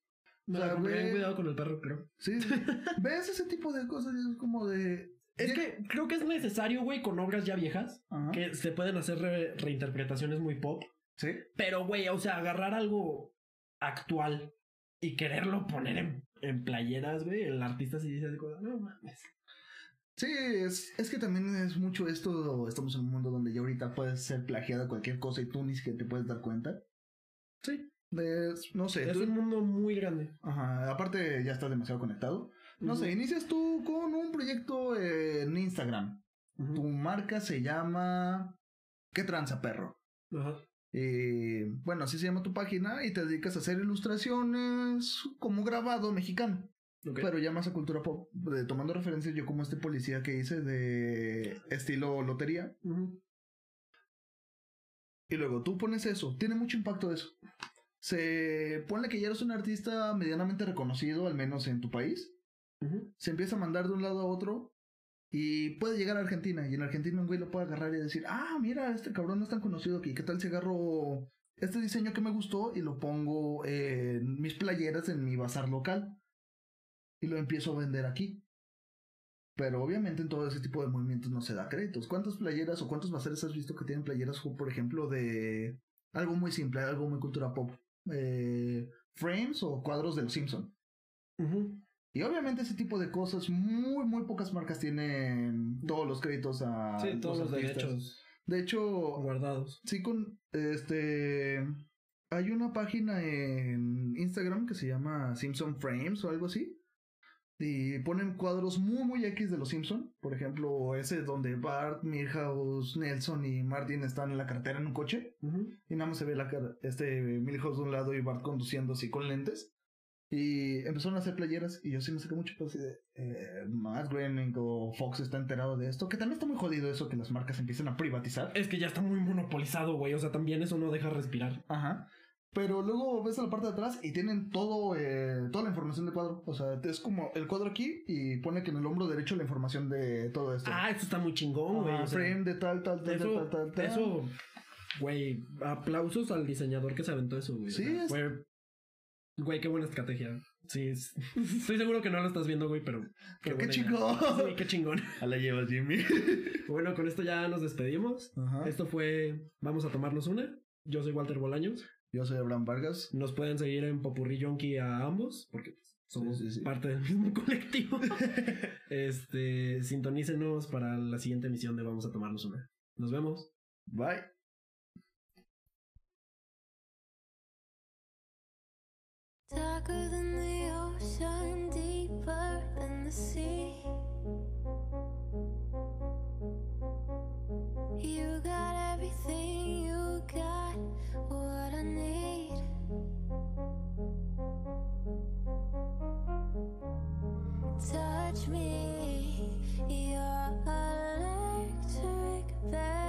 Me O sea, la compré, güey. cuidado con el perro, creo. Sí. ¿Ves ese tipo de cosas? Es como de. Es que creo que es necesario, güey, con obras ya viejas, Ajá. que se pueden hacer re- reinterpretaciones muy pop. Sí. Pero, güey, o sea, agarrar algo actual y quererlo poner en, en playeras, güey, el artista sí dice así no mames. Sí, es, es que también es mucho esto, estamos en un mundo donde ya ahorita puedes ser plagiada cualquier cosa y tú ni siquiera te puedes dar cuenta. Sí, Es- no sé, es tú- un mundo muy grande. Ajá, aparte ya estás demasiado conectado. No sé, inicias tú con un proyecto en Instagram. Tu marca se llama ¿Qué tranza perro? Ajá. Eh, bueno, así se llama tu página y te dedicas a hacer ilustraciones como grabado mexicano. Pero ya más a cultura pop, de- tomando referencias yo como este policía que hice de estilo lotería. Y luego tú pones eso, tiene mucho impacto eso. Se pone que ya eres un artista medianamente reconocido, al menos en tu país. Se empieza a mandar de un lado a otro y puede llegar a Argentina. Y en Argentina un güey lo puede agarrar y decir, ah, mira, este cabrón no es tan conocido aquí. ¿Qué tal si agarro este diseño que me gustó y lo pongo en mis playeras en mi bazar local? Y lo empiezo a vender aquí. Pero obviamente en todo ese tipo de movimientos no se da créditos. ¿Cuántas playeras o cuántos bazares has visto que tienen playeras, por ejemplo, de algo muy simple, algo muy cultura pop? Eh, frames o cuadros de los Simpson. Ujú. Y obviamente ese tipo de cosas, muy, muy pocas marcas tienen todos los créditos a Sí, todos los artistas. derechos De hecho, guardados. sí con este hay una página en Instagram que se llama Simpson Frames o algo así. Y ponen cuadros muy, muy X de los Simpson. Por ejemplo, ese donde Bart, Milhouse, Nelson y Martin están en la carretera en un coche. Y nada más se ve la cara, este Milhouse de un lado y Bart conduciendo así con lentes. Y empezaron a hacer playeras y yo sí me saqué mucho pues, así de eh, Matt Groening o Fox está enterado de esto, que también está muy jodido eso que las marcas empiecen a privatizar. Es que ya está muy monopolizado, güey. O sea, también eso no deja respirar. Ajá. Pero luego ves a la parte de atrás y tienen todo, eh, toda la información del cuadro. O sea, es como el cuadro aquí y pone que en el hombro derecho la información de todo esto. Ah, esto está muy chingón, güey. Sea, frame de tal, tal, tal, eso, tal, tal, tal. eso, güey, aplausos al diseñador que se aventó eso, güey. Sí, es- Güey, qué buena estrategia. Sí, es- estoy seguro que no lo estás viendo, güey, pero... Pero qué chingón. Sí, qué chingón. A la llevas, Jimmy. Bueno, con esto ya nos despedimos. Ajá. Esto fue Vamos a tomarnos una. Yo soy Walter Bolaños. Yo soy Abraham Vargas. Nos pueden seguir en Popurrí Yonki a ambos, porque pues, somos Sí, sí, sí. parte del mismo colectivo. este, sintonícenos para la siguiente emisión de Vamos a tomarnos una. Nos vemos. Bye. Darker than the ocean, deeper than the sea. You got everything, you got need. Touch me, you're electric. Baby.